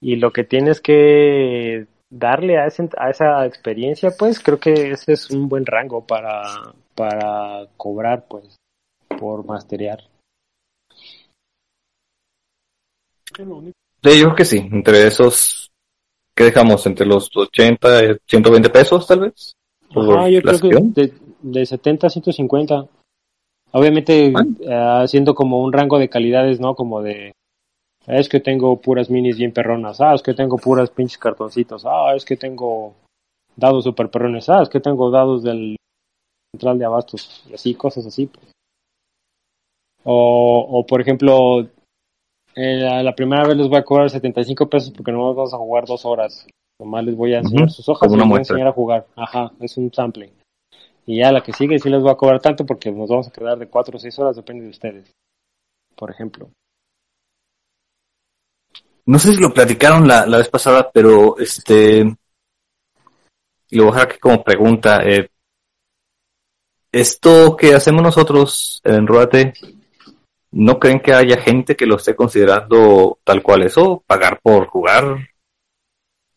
y lo que tienes que darle a, ese, a esa experiencia, pues creo que ese es un buen rango para, para cobrar, pues, por masterear. Yo creo que sí, entre esos, ¿qué dejamos? Entre los 80 y 120 pesos, tal vez. Ajá, yo creo que de, de 70 a 150. Obviamente eh, haciendo como un rango de calidades, ¿no? Como de, es que tengo puras minis bien perronas, ah, es que tengo puras pinches cartoncitos, ah, es que tengo dados super perrones, ah, es que tengo dados del central de abastos, y así, cosas así. pues. O, o por ejemplo, eh, la, la primera vez les voy a cobrar 75 pesos porque no vamos a jugar dos horas. Nomás les voy a enseñar sus hojas y les voy a enseñar a jugar. Ajá, es un sample. Y ya la que sigue sí les voy a cobrar tanto porque nos vamos a quedar de 4 o 6 horas, depende de ustedes. Por ejemplo. No sé si lo platicaron la, la vez pasada, pero este, lo voy a dejar aquí como pregunta. eh, esto que hacemos nosotros en Ruate, ¿no creen que haya gente que lo esté considerando tal cual eso? Pagar por jugar.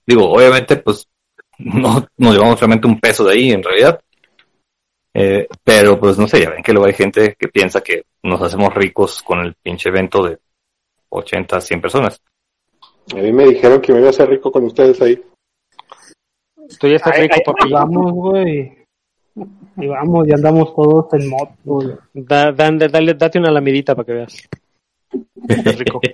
Digo, obviamente, pues no nos llevamos realmente un peso de ahí en realidad. Eh, pero pues no sé, ya ven que luego hay gente que piensa que nos hacemos ricos con el pinche evento de 80, 100 personas. A mí me dijeron que me iba a hacer rico con ustedes ahí. Tú ya estás rico, papi. vamos, güey. Y vamos, ya andamos todos en moto, güey. Da- dan- dale, date una lamidita para que veas. Estás rico.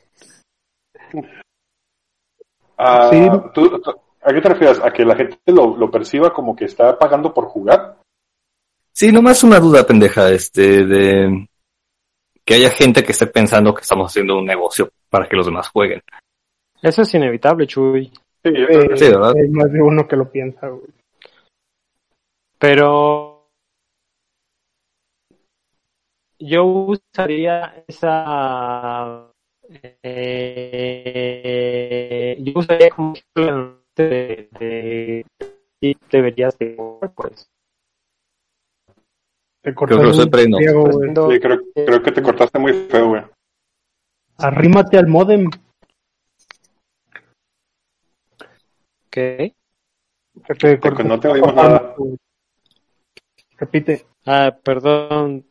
Ah, Sí. ¿tú- tú- ¿A qué te refieres? ¿A que la gente lo, lo perciba como que está pagando por jugar? Sí, nomás una duda pendeja, este, de que haya gente que esté pensando que estamos haciendo un negocio para que los demás jueguen. Eso es inevitable, Chuy. Sí, Eh, Sí, ¿verdad? Hay más de uno que lo piensa, güey. Pero yo usaría esa eh, yo usaría como ejemplo de, de, deberías de pues Te Creo que lo estoy perdiendo. Diego, güey. Haciendo- Sí, creo, creo que te cortaste muy feo, güey. Arrímate al modem. ¿Qué? Cortaste. no te oímos nada. Repite. Ah, perdón.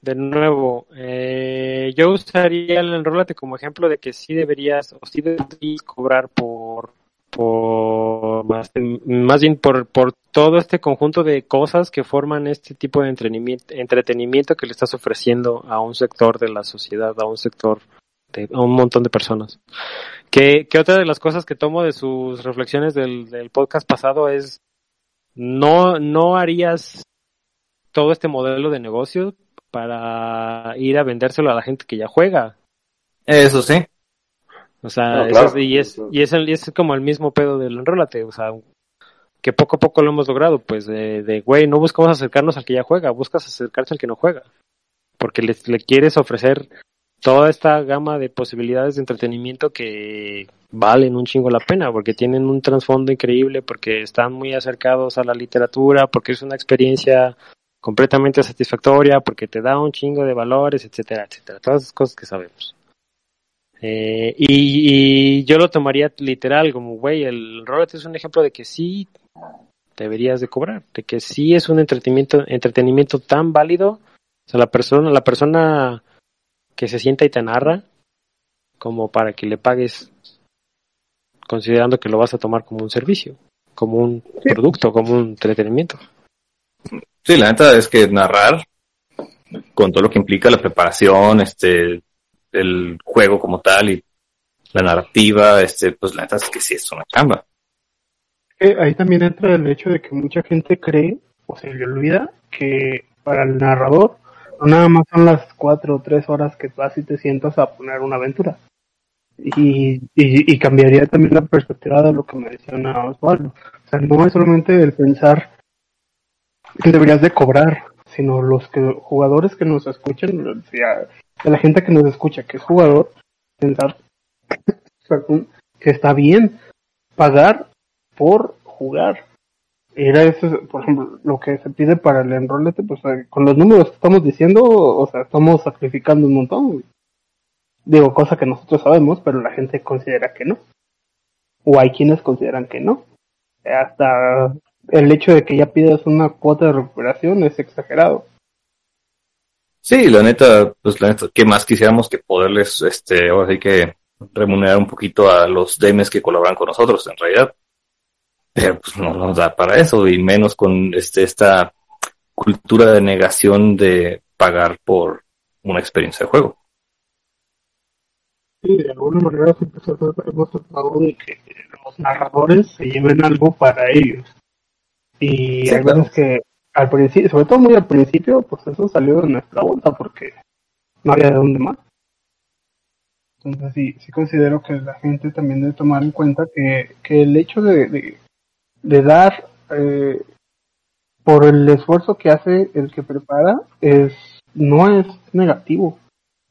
De nuevo, eh, yo usaría el enrólate como ejemplo de que sí deberías o sí deberías cobrar por por más, más bien por, por todo este conjunto de cosas que forman este tipo de entretenimiento, entretenimiento que le estás ofreciendo a un sector de la sociedad, a un sector de a un montón de personas. Que, que otra de las cosas que tomo de sus reflexiones del, del podcast pasado es no, no harías todo este modelo de negocio para ir a vendérselo a la gente que ya juega. Eso sí. O sea, No, eso claro. es- y, es, y, es el- y es como el mismo pedo del enrólate, o sea, que poco a poco lo hemos logrado, pues de, de güey, no buscamos acercarnos al que ya juega, buscas acercarse al que no juega, porque le, le quieres ofrecer toda esta gama de posibilidades de entretenimiento que valen un chingo la pena, porque tienen un trasfondo increíble, porque están muy acercados a la literatura, porque es una experiencia completamente satisfactoria, porque te da un chingo de valores, etcétera, etcétera, todas esas cosas que sabemos. Eh, y, y yo lo tomaría literal, como, güey, el Rolet es un ejemplo de que sí deberías de cobrar, de que sí es un entretenimiento, entretenimiento tan válido, o sea, la persona, la persona que se sienta y te narra, como para que le pagues considerando que lo vas a tomar como un servicio, como un producto, como un entretenimiento. Sí, la neta es que narrar, con todo lo que implica la preparación, este, el juego como tal y la narrativa, este, pues la neta es que sí es una chamba. Eh, ahí también entra el hecho de que mucha gente cree o se le olvida que para el narrador nada más son las cuatro o tres horas que vas y te sientas a poner una aventura. Y, y, y cambiaría también la perspectiva de lo que menciona Osvaldo. O sea, no es solamente el pensar que deberías de cobrar, sino los que jugadores que nos escuchen, o sea, de la gente que nos escucha que es jugador, pensar que está bien pagar por jugar. Era eso, por ejemplo, lo que se pide para el enrolete, pues eh, con los números que estamos diciendo, o sea, estamos sacrificando un montón. Digo, cosa que nosotros sabemos, pero la gente considera que no. O hay quienes consideran que no. Hasta el hecho de que ya pidas una cuota de recuperación es exagerado. Sí, la neta, pues la neta, ¿qué más quisiéramos que poderles, este, ahora sí que remunerar un poquito a los DMs que colaboran con nosotros, en realidad? Pero pues no nos da para eso, y menos con este, esta cultura de negación de pagar por una experiencia de juego. Sí, de alguna manera siempre hemos tratado de que los narradores se lleven algo para ellos. Y Sí, hay claro. veces que al principio, sobre todo muy al principio, pues eso salió de nuestra bolsa porque no había de dónde más. Entonces sí, sí considero que la gente también debe tomar en cuenta que, que el hecho de, de, de dar eh, por el esfuerzo que hace el que prepara es no es negativo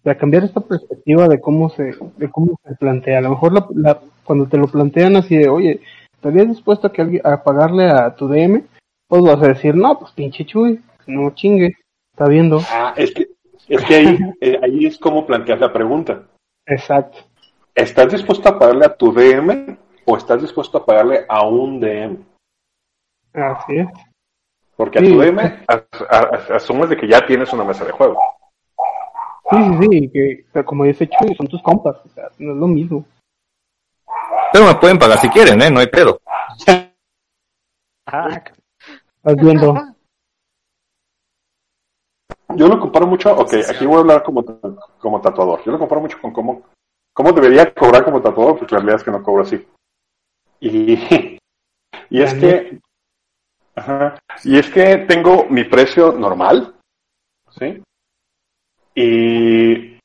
de cambiar esta perspectiva de cómo se de cómo se plantea. A lo mejor la, la- cuando te lo plantean así de, oye, ¿estarías dispuesto a, que alguien, a pagarle a tu DM? Pues vas a decir, no, pues pinche chuy, no chingue, está viendo. Ah, es que, Es que ahí, eh, ahí es como planteas la pregunta. Exacto. ¿Estás dispuesto a pagarle a tu DM o estás dispuesto a pagarle a un DM? Así es. Porque a tu DM as- asumes de que ya tienes una mesa de juego. Sí, sí, sí, que o sea, como dice Chuy, son tus compas, o sea, no es lo mismo. Pero me pueden pagar si quieren, ¿eh? No hay pedo. Estás viendo. Yo lo comparo mucho, ok, aquí voy a hablar como, como tatuador. Yo lo comparo mucho con cómo, cómo debería cobrar como tatuador, porque la realidad es que no cobro así. Y, y es que, ajá, y es que tengo mi precio normal, ¿sí? Y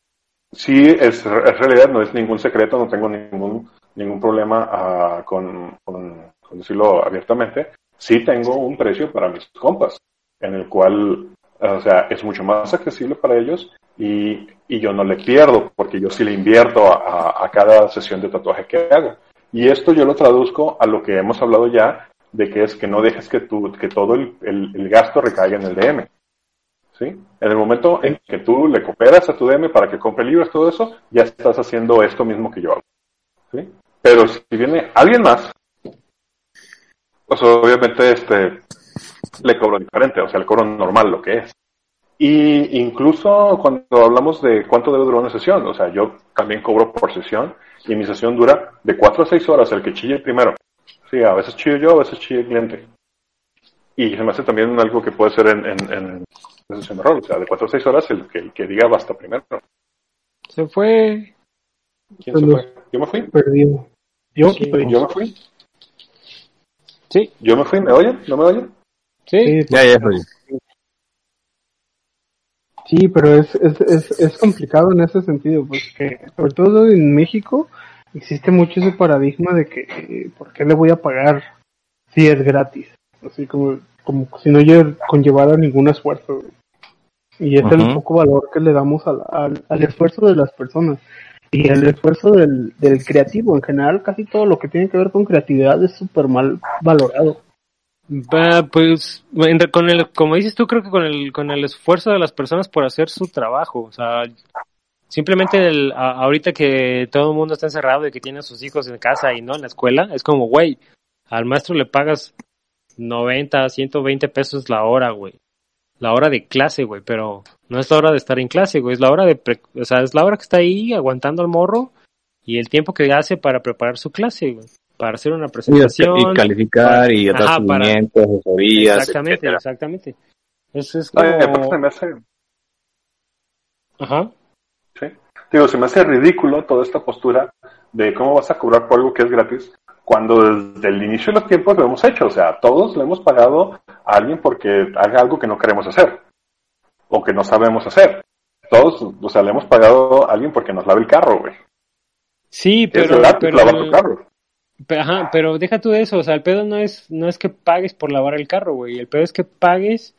sí, es, en realidad no es ningún secreto, no tengo ningún, ningún problema ah, con, con, con decirlo abiertamente. Sí tengo un precio para mis compas, en el cual o sea, es mucho más accesible para ellos y, y yo no le pierdo porque yo sí le invierto a, a- a cada sesión de tatuaje que hago. Y esto yo lo traduzco a lo que hemos hablado ya, de que es que no dejes que, tu, que todo el, el- gasto recaiga en el DM. ¿Sí? En el momento en que tú le cooperas a tu DM para que compre libros, todo eso, ya estás haciendo esto mismo que yo hago. ¿Sí? Pero si viene alguien más, pues obviamente este, le cobro diferente, o sea, le cobro normal lo que es. Y incluso cuando hablamos de cuánto debe durar una sesión, o sea, yo también cobro por sesión y mi sesión dura de 4 a 6 horas, el que chille primero. Sí, a veces chillo yo, a veces chille el cliente. Y se me hace también algo que puede ser en, en, en la sesión de rol, o sea, de 4 a 6 horas el que, el que diga basta primero. se fue. ¿Quién se fue? ¿Yo me fui? Perdido. Yo, Sí. ¿Yo me fui? Sí, ¿Yo me fui? ¿Me oyen? ¿No me oyen? sí. sí, Ya, ya, oye. Sí, pero es, es, es, es complicado en ese sentido, porque sobre todo en México existe mucho ese paradigma de que eh, ¿por qué le voy a pagar si es gratis? Así como, como si no lle- conllevara ningún esfuerzo. Y es el poco valor que le damos al, al, al esfuerzo de las personas. Y el esfuerzo del, del creativo en general, casi todo lo que tiene que ver con creatividad es súper mal valorado. Pues, con el, como dices tú, creo que con el, con el esfuerzo de las personas por hacer su trabajo, o sea, simplemente el, ahorita que todo el mundo está encerrado y que tiene a sus hijos en casa y no en la escuela, es como, güey, al maestro le pagas 90, 120 pesos la hora, güey. La hora de clase, güey, pero no es la hora de estar en clase, güey, es la hora de, pre- o sea, es la hora que está ahí aguantando al morro y el tiempo que hace para preparar su clase, güey, para hacer una presentación. y calificar y dar Ajá, para- seguimiento, asesorías, Exactamente, etcétera. exactamente. Eso es como... Ay, aparte se me hace, Ajá. Sí. Digo, se me hace ridículo toda esta postura de cómo vas a cobrar por algo que es gratis cuando desde el inicio de los tiempos lo hemos hecho. O sea, todos le hemos pagado a alguien porque haga algo que no queremos hacer o que no sabemos hacer. Todos, o sea, le hemos pagado a alguien porque nos lave el carro, güey. Sí, Es pero... gratis pero lavar tu carro. Pe- Ajá, pero deja tú de eso, o sea, el pedo no es, no es que pagues por lavar el carro, güey, el pedo es que pagues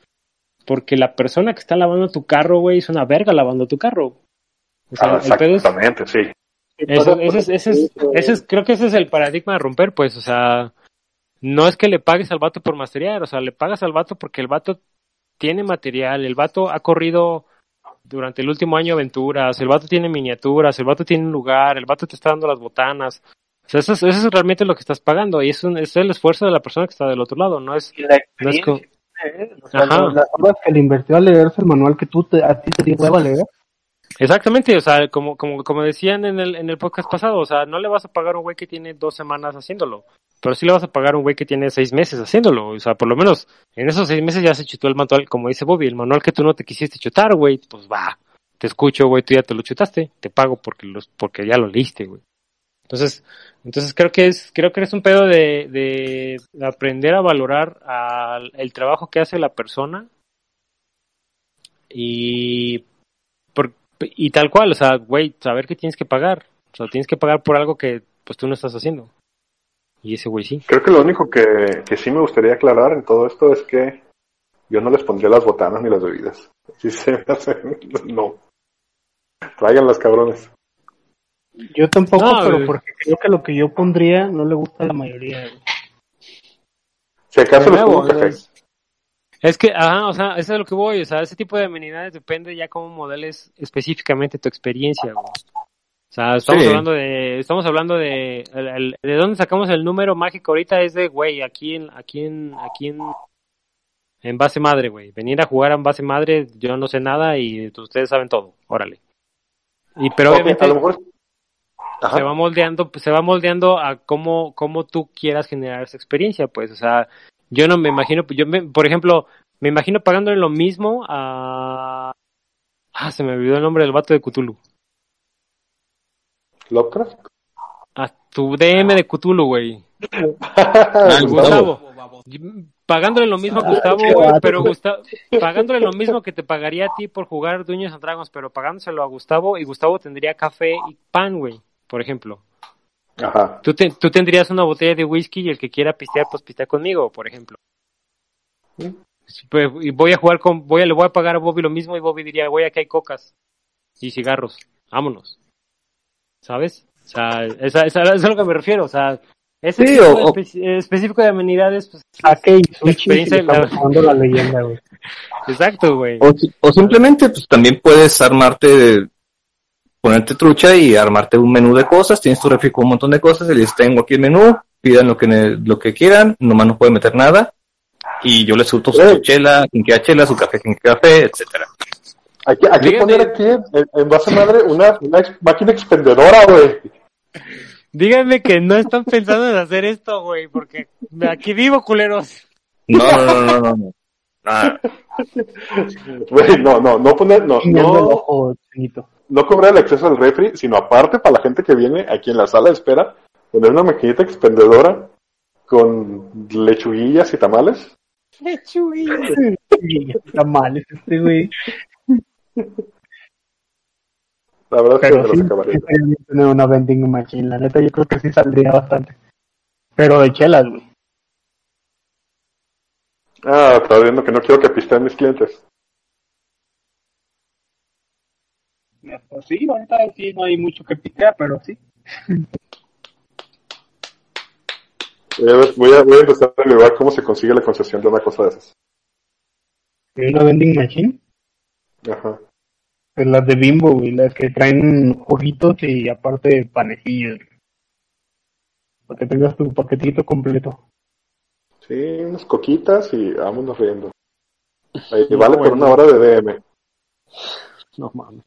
porque la persona que está lavando tu carro, güey, es una verga lavando tu carro. O sea, Ah, el pedo es... exactamente, sí. Eso, ese es, ese es, ese es- creo que ese es el paradigma de romper, pues, o sea, no es que le pagues al vato por material, o sea, le pagas al vato porque el vato tiene material, el vato ha corrido durante el último año aventuras, el vato tiene miniaturas, el vato tiene un lugar, el vato te está dando las botanas. O sea, eso es, eso es realmente lo que estás pagando y es, un- es el esfuerzo de la persona que está del otro lado, no es, la no es ¿eh? O sea, Ajá. las horas que le invirtió a leerse el manual que tú te, a ti te dio hueva leer. Exactamente, o sea, como, como, como decían en el, en el podcast pasado, o sea, no le vas a pagar a un güey que tiene dos semanas haciéndolo, pero sí le vas a pagar a un güey que tiene seis meses haciéndolo, o sea, por lo menos en esos seis meses ya se chutó el manual, como dice Bobby, el manual que tú no te quisiste chutar, güey, pues va, te escucho, güey, tú ya te lo chutaste, te pago porque los, porque ya lo leíste, güey. Entonces, entonces creo que es, creo que es un pedo de, de aprender a valorar al, el trabajo que hace la persona y por- y tal cual, o sea, güey, saber que tienes que pagar. O sea, tienes que pagar por algo que pues tú no estás haciendo. Y ese güey sí. Creo que lo único que, que sí me gustaría aclarar en todo esto es que yo no les pondría las botanas ni las bebidas. Sí se me hace, no. Traigan las cabrones. Yo tampoco, No, pero güey. porque creo que lo que yo pondría no le gusta a la mayoría. güey. Si acaso nuevo, pongo café. es- Es que, ajá, o sea, eso es lo que voy, o sea, ese tipo de amenidades depende ya cómo modeles específicamente tu experiencia, güey. O sea, estamos Sí. hablando de, estamos hablando de, el- el- de dónde sacamos el número mágico ahorita es de, güey, aquí en, aquí en, aquí en, en base madre, güey. Venir a jugar en base madre, yo no sé nada y ustedes saben todo, órale. Y pero obviamente a lo mejor. Ajá. se va moldeando, se va moldeando a cómo, cómo tú quieras generar esa experiencia, pues, o sea, yo no me imagino, yo me, por ejemplo, me imagino pagándole lo mismo a, ah, se me olvidó el nombre del vato de Cthulhu, Lovecraft. a tu DM de Cthulhu, güey, Ah, Gustavo, pagándole lo mismo a Gustavo, güey, vato. pero Gustavo, pagándole lo mismo que te pagaría a ti por jugar Dungeons and Dragons, pero pagándoselo a Gustavo y Gustavo tendría café y pan, güey, por ejemplo. Ajá. Tú, te- tú tendrías una botella de whisky y el que quiera pistear, pues pistea conmigo, por ejemplo. Sí, pues, Y voy a jugar con, voy a, le voy a pagar a Bobby lo mismo y Bobby diría, voy aquí hay cocas y cigarros, vámonos. ¿Sabes? O sea, esa, esa- eso es a lo que me refiero, o sea, ese Sí, tipo o- de o- espe- específico de amenidades, pues, experiencia la- la leyenda, güey. exacto, güey. O, o simplemente, pues también puedes armarte, ponerte trucha y armarte un menú de cosas. Tienes tu refri con un montón de cosas y les tengo aquí el menú. Pidan lo que, lo que quieran, nomás no pueden meter nada. Y yo les surto su Eh. chela, quien quiera chela, su café, quien quiera café, etcétera. Hay que, hay que poner aquí en, en base madre una, una ex- máquina expendedora, güey. Díganme que no están pensando en hacer esto, güey, porque aquí vivo, culeros. No, no, no, no, no. no. Güey, no, no, no poner, no, el no, ojo, chinito. No cobrar el acceso al refri, sino aparte para la gente que viene aquí en la sala de espera, poner una maquinita expendedora con lechuguillas y tamales. Está mal este, güey. La verdad es que Pero me sí, los acabaría. sí tener una vending machine. La neta, yo creo que sí saldría bastante. Pero de chelas, güey. Ah, estaba viendo que no quiero que pisteen mis clientes. Pues sí, ahorita sí no hay mucho que picar, pero sí. Voy a, ver- voy a, voy a empezar a averiguar cómo se consigue la concesión de una cosa de esas. Hay una vending machine. Ajá. Pues las de Bimbo, güey. Las que traen juguitos y aparte panecillos. Para que tengas tu paquetito completo. Sí, unas coquitas y vámonos riendo. Ahí No, vale por una hora de DM. No mames.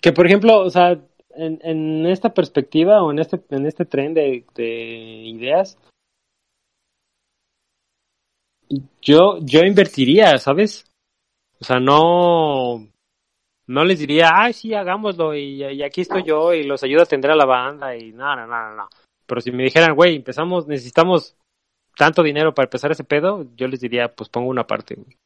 Que por ejemplo, o sea, en, en esta perspectiva o en este, en este tren de, de ideas, yo, yo invertiría, ¿sabes? O sea, no, no les diría, ay, sí, hagámoslo y, aquí estoy yo y los ayudo a atender a la banda y nada, nada, nada. Pero si me dijeran, güey, empezamos, necesitamos tanto dinero para empezar ese pedo, yo les diría, pues pongo una parte. güey.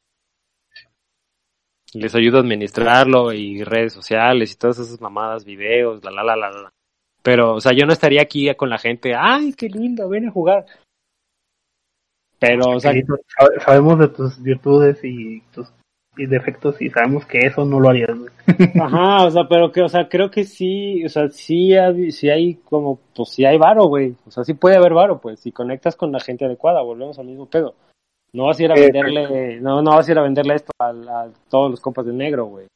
Les ayudo a administrarlo y redes sociales y todas esas mamadas, videos, la la la la la. Pero, o sea, yo no estaría aquí con la gente, ay, qué lindo, ven a jugar. Pero, o sea, sabemos de tus virtudes y tus y defectos y sabemos que eso no lo harías, güey. Ajá, o sea, pero que, o sea, creo que sí, o sea, sí hay, sí hay como, pues sí hay varo, güey. O sea, sí puede haber varo, pues, si conectas con la gente adecuada, volvemos al mismo pedo. No vas a ir a Eh, venderle, no, no vas a ir a venderle esto a, a todos los compas de negro, güey.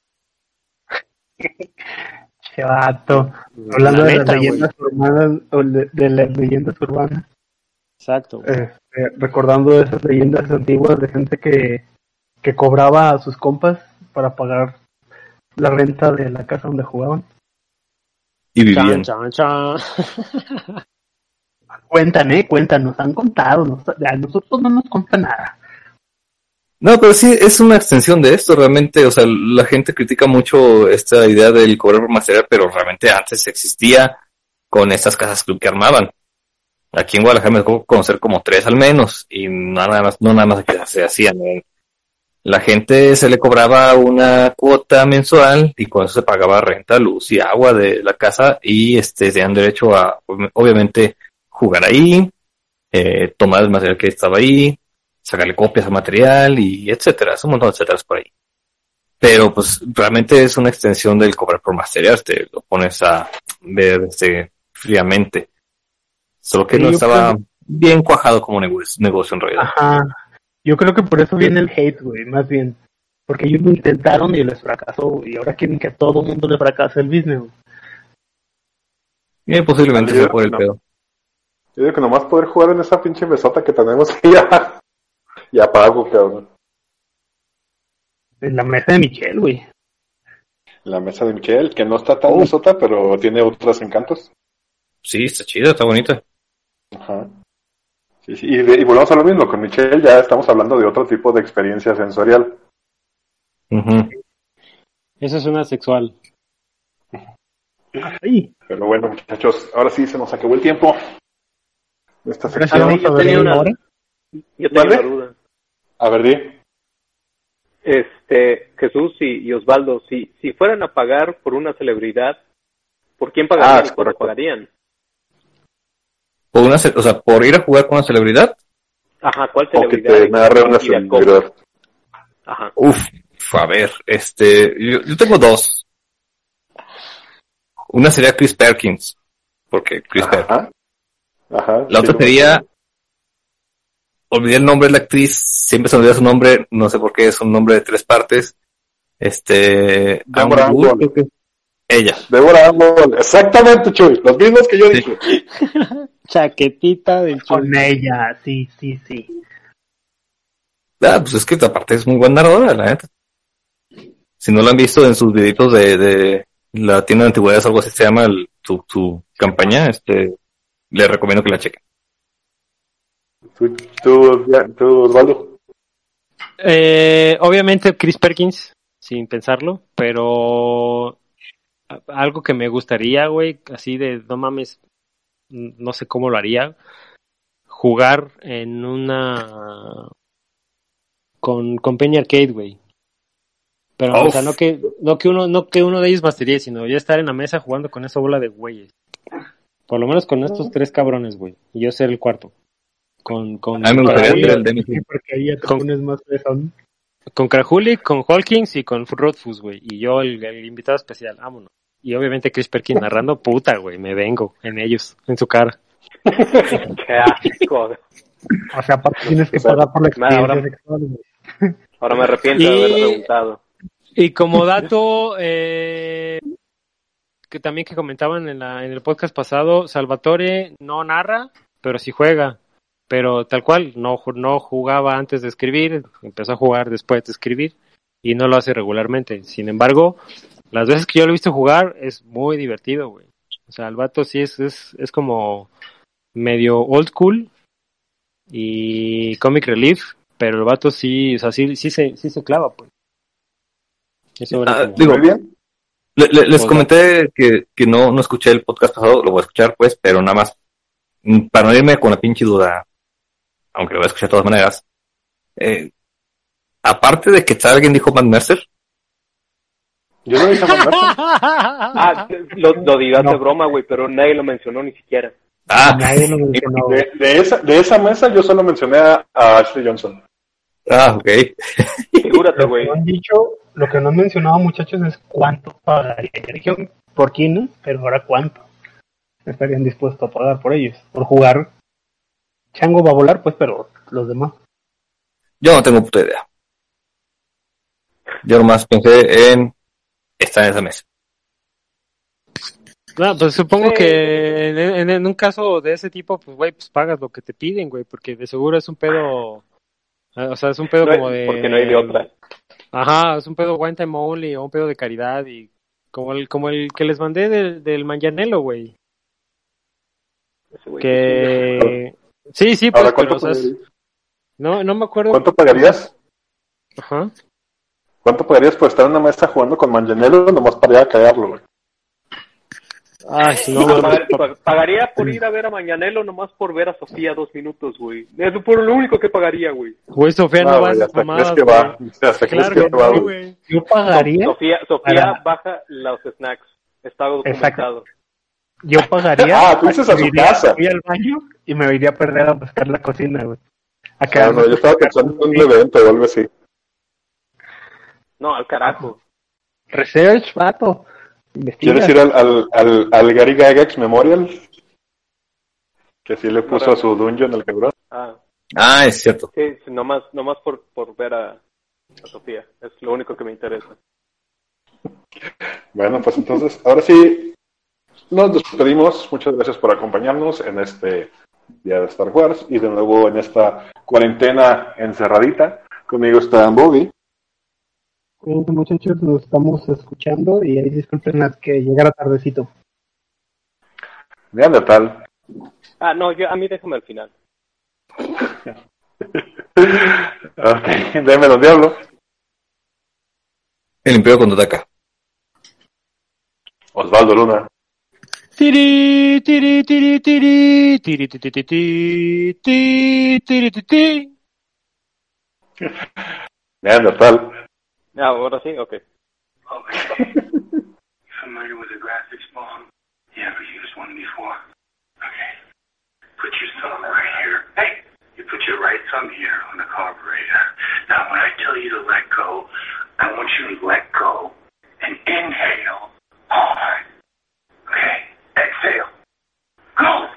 Che vato. Hablando La de neta, las leyendas urbanas, o de, de las leyendas urbanas, Exacto. güey. este, recordando esas leyendas antiguas de gente que, que cobraba a sus compas para pagar la renta de la casa donde jugaban. Y vivían. Chan, chan, chan. Cuentan, eh, cuentan, nos han contado, a nosotros no nos cuenta nada. No, pero sí es una extensión de esto, realmente, o sea, la gente critica mucho esta idea del cobrar por material, pero realmente antes existía con estas casas club que armaban. Aquí en Guadalajara me tocó conocer como tres al menos, y nada más, no nada más que se hacían. ¿eh? La gente se le cobraba una cuota mensual y con eso se pagaba renta, luz y agua de la casa y este tenían derecho a, obviamente, jugar ahí, eh, tomar el material que estaba ahí, sacarle copias al material y etcétera, es un montón de etcétera por ahí. Pero pues realmente es una extensión del cobrar por material, te lo pones a ver este, fríamente. Solo que Sí, no estaba bien cuajado como negocio, negocio en realidad. Ajá. Yo creo que por eso viene el hate, güey, más bien. Porque ellos lo intentaron y les fracasó, y ahora quieren que a todo mundo le fracase el business. güey. Eh, posiblemente sea por el no. pedo. Yo digo que nomás poder jugar en esa pinche mesota que tenemos y ya, ya pago, cabrón. En la mesa de Michelle, güey. La mesa de Michelle, que no está tan mesota, pero tiene otros encantos. Sí, está chido, está bonito. Ajá. Sí, sí, Y, de- y volvemos a lo mismo, con Michelle ya estamos hablando de otro tipo de experiencia sensorial. Ujú. Eso es una sexual. Ay, Pero bueno, muchachos, ahora sí se nos acabó el tiempo. De Esta sección. yo tenía una. Yo tengo ¿Vale? una duda. A ver, di. Este, Jesús y, y Osvaldo, si, si fueran a pagar por una celebridad, ¿por quién pagarían Ah, es correcto. pagarían? Por una, o sea, por ir a jugar con una celebridad, Ajá, ¿cuál O que celebridad? te narre una celebridad. Ajá. Uf, a ver, este, yo, yo tengo dos. Una sería Chris Perkins, porque Chris Perkins. Ajá. La sí, otra sería, olvidé el nombre de la actriz, siempre se me olvida su nombre, no sé por qué, es un nombre de tres partes. Este, Deborah Wood, que- ella. Deborah Ann, exactamente, Chuy. Los mismos que yo Sí. dije. Chaquetita del Con ella, sí, sí, sí. Ah, pues es que aparte es muy buena narradora, la neta. Si no la han visto en sus videitos de, de la tienda de antigüedades, algo así se llama el- su, su campaña, este, le recomiendo que la chequen. Tú, tú, tú, Osvaldo. Eh, obviamente Chris Perkins, sin pensarlo, pero algo que me gustaría, güey, así de, no mames, no sé cómo lo haría, jugar en una... con, con Penny Arcade, güey. Pero, o sea, no que, no que uno, no que uno de ellos masteríe, sino ya estar en la mesa jugando con esa bola de güeyes. Por lo menos con estos tres cabrones, güey. Y yo ser el cuarto. Con, con, A mí me gustaría ser el Demi. Sí, porque ahí ya te Con- pones más con Krahulik, con Hawkins y con Rodfus, güey. Y yo, el, el invitado especial, vámonos. Y obviamente Chris Perkins narrando, puta, güey, me vengo en ellos, en su cara. Qué asco. O sea, aparte tienes que pagar por la experiencia ahora- sexual, güey. Ahora me arrepiento de Y- haber preguntado. Y como dato, eh, que también que comentaban en, la, en el podcast pasado, Salvatore no narra, pero sí juega. Pero tal cual, no, no jugaba antes de escribir, empezó a jugar después de escribir y no lo hace regularmente. Sin embargo, las veces que yo lo he visto jugar es muy divertido, güey. O sea, el vato sí es, es, es como medio old school y comic relief, pero el vato sí, o sea, sí, sí se, sí se clava, pues. Eso era Ah, como- digo, bien. Le- le- les Hola. comenté que, que no, no escuché el podcast pasado, lo voy a escuchar pues, pero nada más, mm, para no irme con la pinche duda, aunque lo voy a escuchar de todas maneras, eh, aparte de que alguien dijo Matt Mercer, Yo no dije. Ah, lo, lo dirás No. de broma, güey, pero nadie lo mencionó ni siquiera. ah, Nadie lo mencionó. güey. De, de esa, de esa mesa yo solo mencioné a, a Ashley Johnson. ah, ok, Figúrate, güey. han dicho, lo que no han mencionado, muchachos, es cuánto pagaría. Ya dijeron por quién, pero ahora cuánto estarían dispuestos a pagar por ellos. Por jugar. Chango va a volar, pues, pero los demás. yo no tengo puta idea. Yo nomás pensé en estar en esa mesa. No, pues supongo Sí. que en, en- en un caso de ese tipo, pues, güey, pues pagas lo que te piden, güey, porque de seguro es un pedo, o sea, es un pedo No hay- como de... Porque no hay de otra. Ajá, es un pedo time only o un pedo de caridad y como el, como el que les mandé del, del Manganelo, güey, que... Sí, sí, pues, Ahora, pero, ¿cuánto, o sea, es- pagarías? no, no me acuerdo. ¿Cuánto pagarías? Ajá. ¿Cuánto pagarías por estar en una mesa jugando con Manganiello nomás para ir a cagarlo, güey? Ay, si no, No, güey, pagar- pa- pagaría por ir a ver a Mañanelo nomás por ver a Sofía dos minutos, güey. Es por lo único que pagaría, güey. güey, Sofía no, No, va a mamadas, que va. Hasta crees Claro que que va, no, güey. Yo pagaría, Sofía, Sofía Para- baja los snacks. Está documentado. yo pagaría. Ah, tú dices a su iría- casa. Voy al baño y me iría a perder a buscar la cocina, güey. A Ah, quedarme no, yo estaba pensando en un evento o algo así. No, al carajo. Research, vato. Investiga. ¿Quieres ir al, al, al, al Gary Gygax Memorial? Que sí le puso a su dungeon el cabrón. Ah, Ah, es cierto. sí, sí, nomás, nomás por, por ver a, a Sofía. Es lo único que me interesa. Bueno, pues entonces, ahora sí, nos despedimos. Muchas gracias por acompañarnos en este día de Star Wars y de nuevo en esta cuarentena encerradita. Conmigo está Bobby. Cuídense, muchachos, nos estamos escuchando y ahí disculpen las que llegara tardecito. Neandertal. Ah, no, yo, a mí déjame al final. Ok, déme los diablos. El Imperio contraataca. Osvaldo Luna. Tiri, tiri, tiri, tiri, tiri, ti, ti, ti, ti, ti, tiri, ti, ti. Neandertal. Ah, ahora sí, ok. Familiar with the graphics bomb? You ever used one before? Okay. Put your thumb right here. Hey! You put your right thumb here on the carburetor. Now, when I tell you to let go, I want you to let go and inhale hard. Okay. Exhale. Go!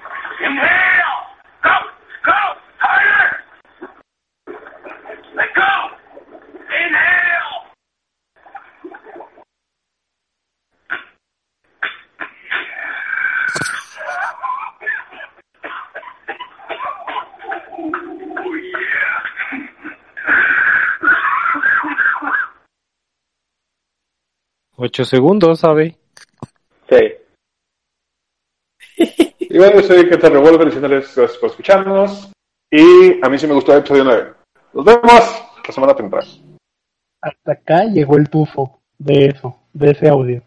Inhale! Go! Go! Harder! Let go! Inhale! Ocho segundos, ¿sabe? Sí. Y bueno, yo soy Keter Revolver, diciéndoles gracias por escucharnos. Y a mí sí me gustó el episodio 9. Nos vemos la semana temprana. Hasta acá llegó el tufo de eso, de ese audio.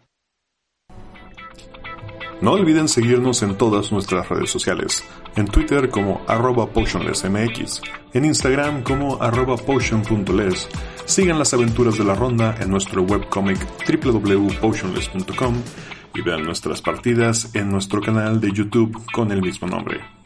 No olviden seguirnos en todas nuestras redes sociales. En Twitter como arroba potionlessmx, en Instagram como arroba potion.les. Sigan las aventuras de la ronda en nuestro webcomic www.potionless.com y vean nuestras partidas en nuestro canal de YouTube con el mismo nombre.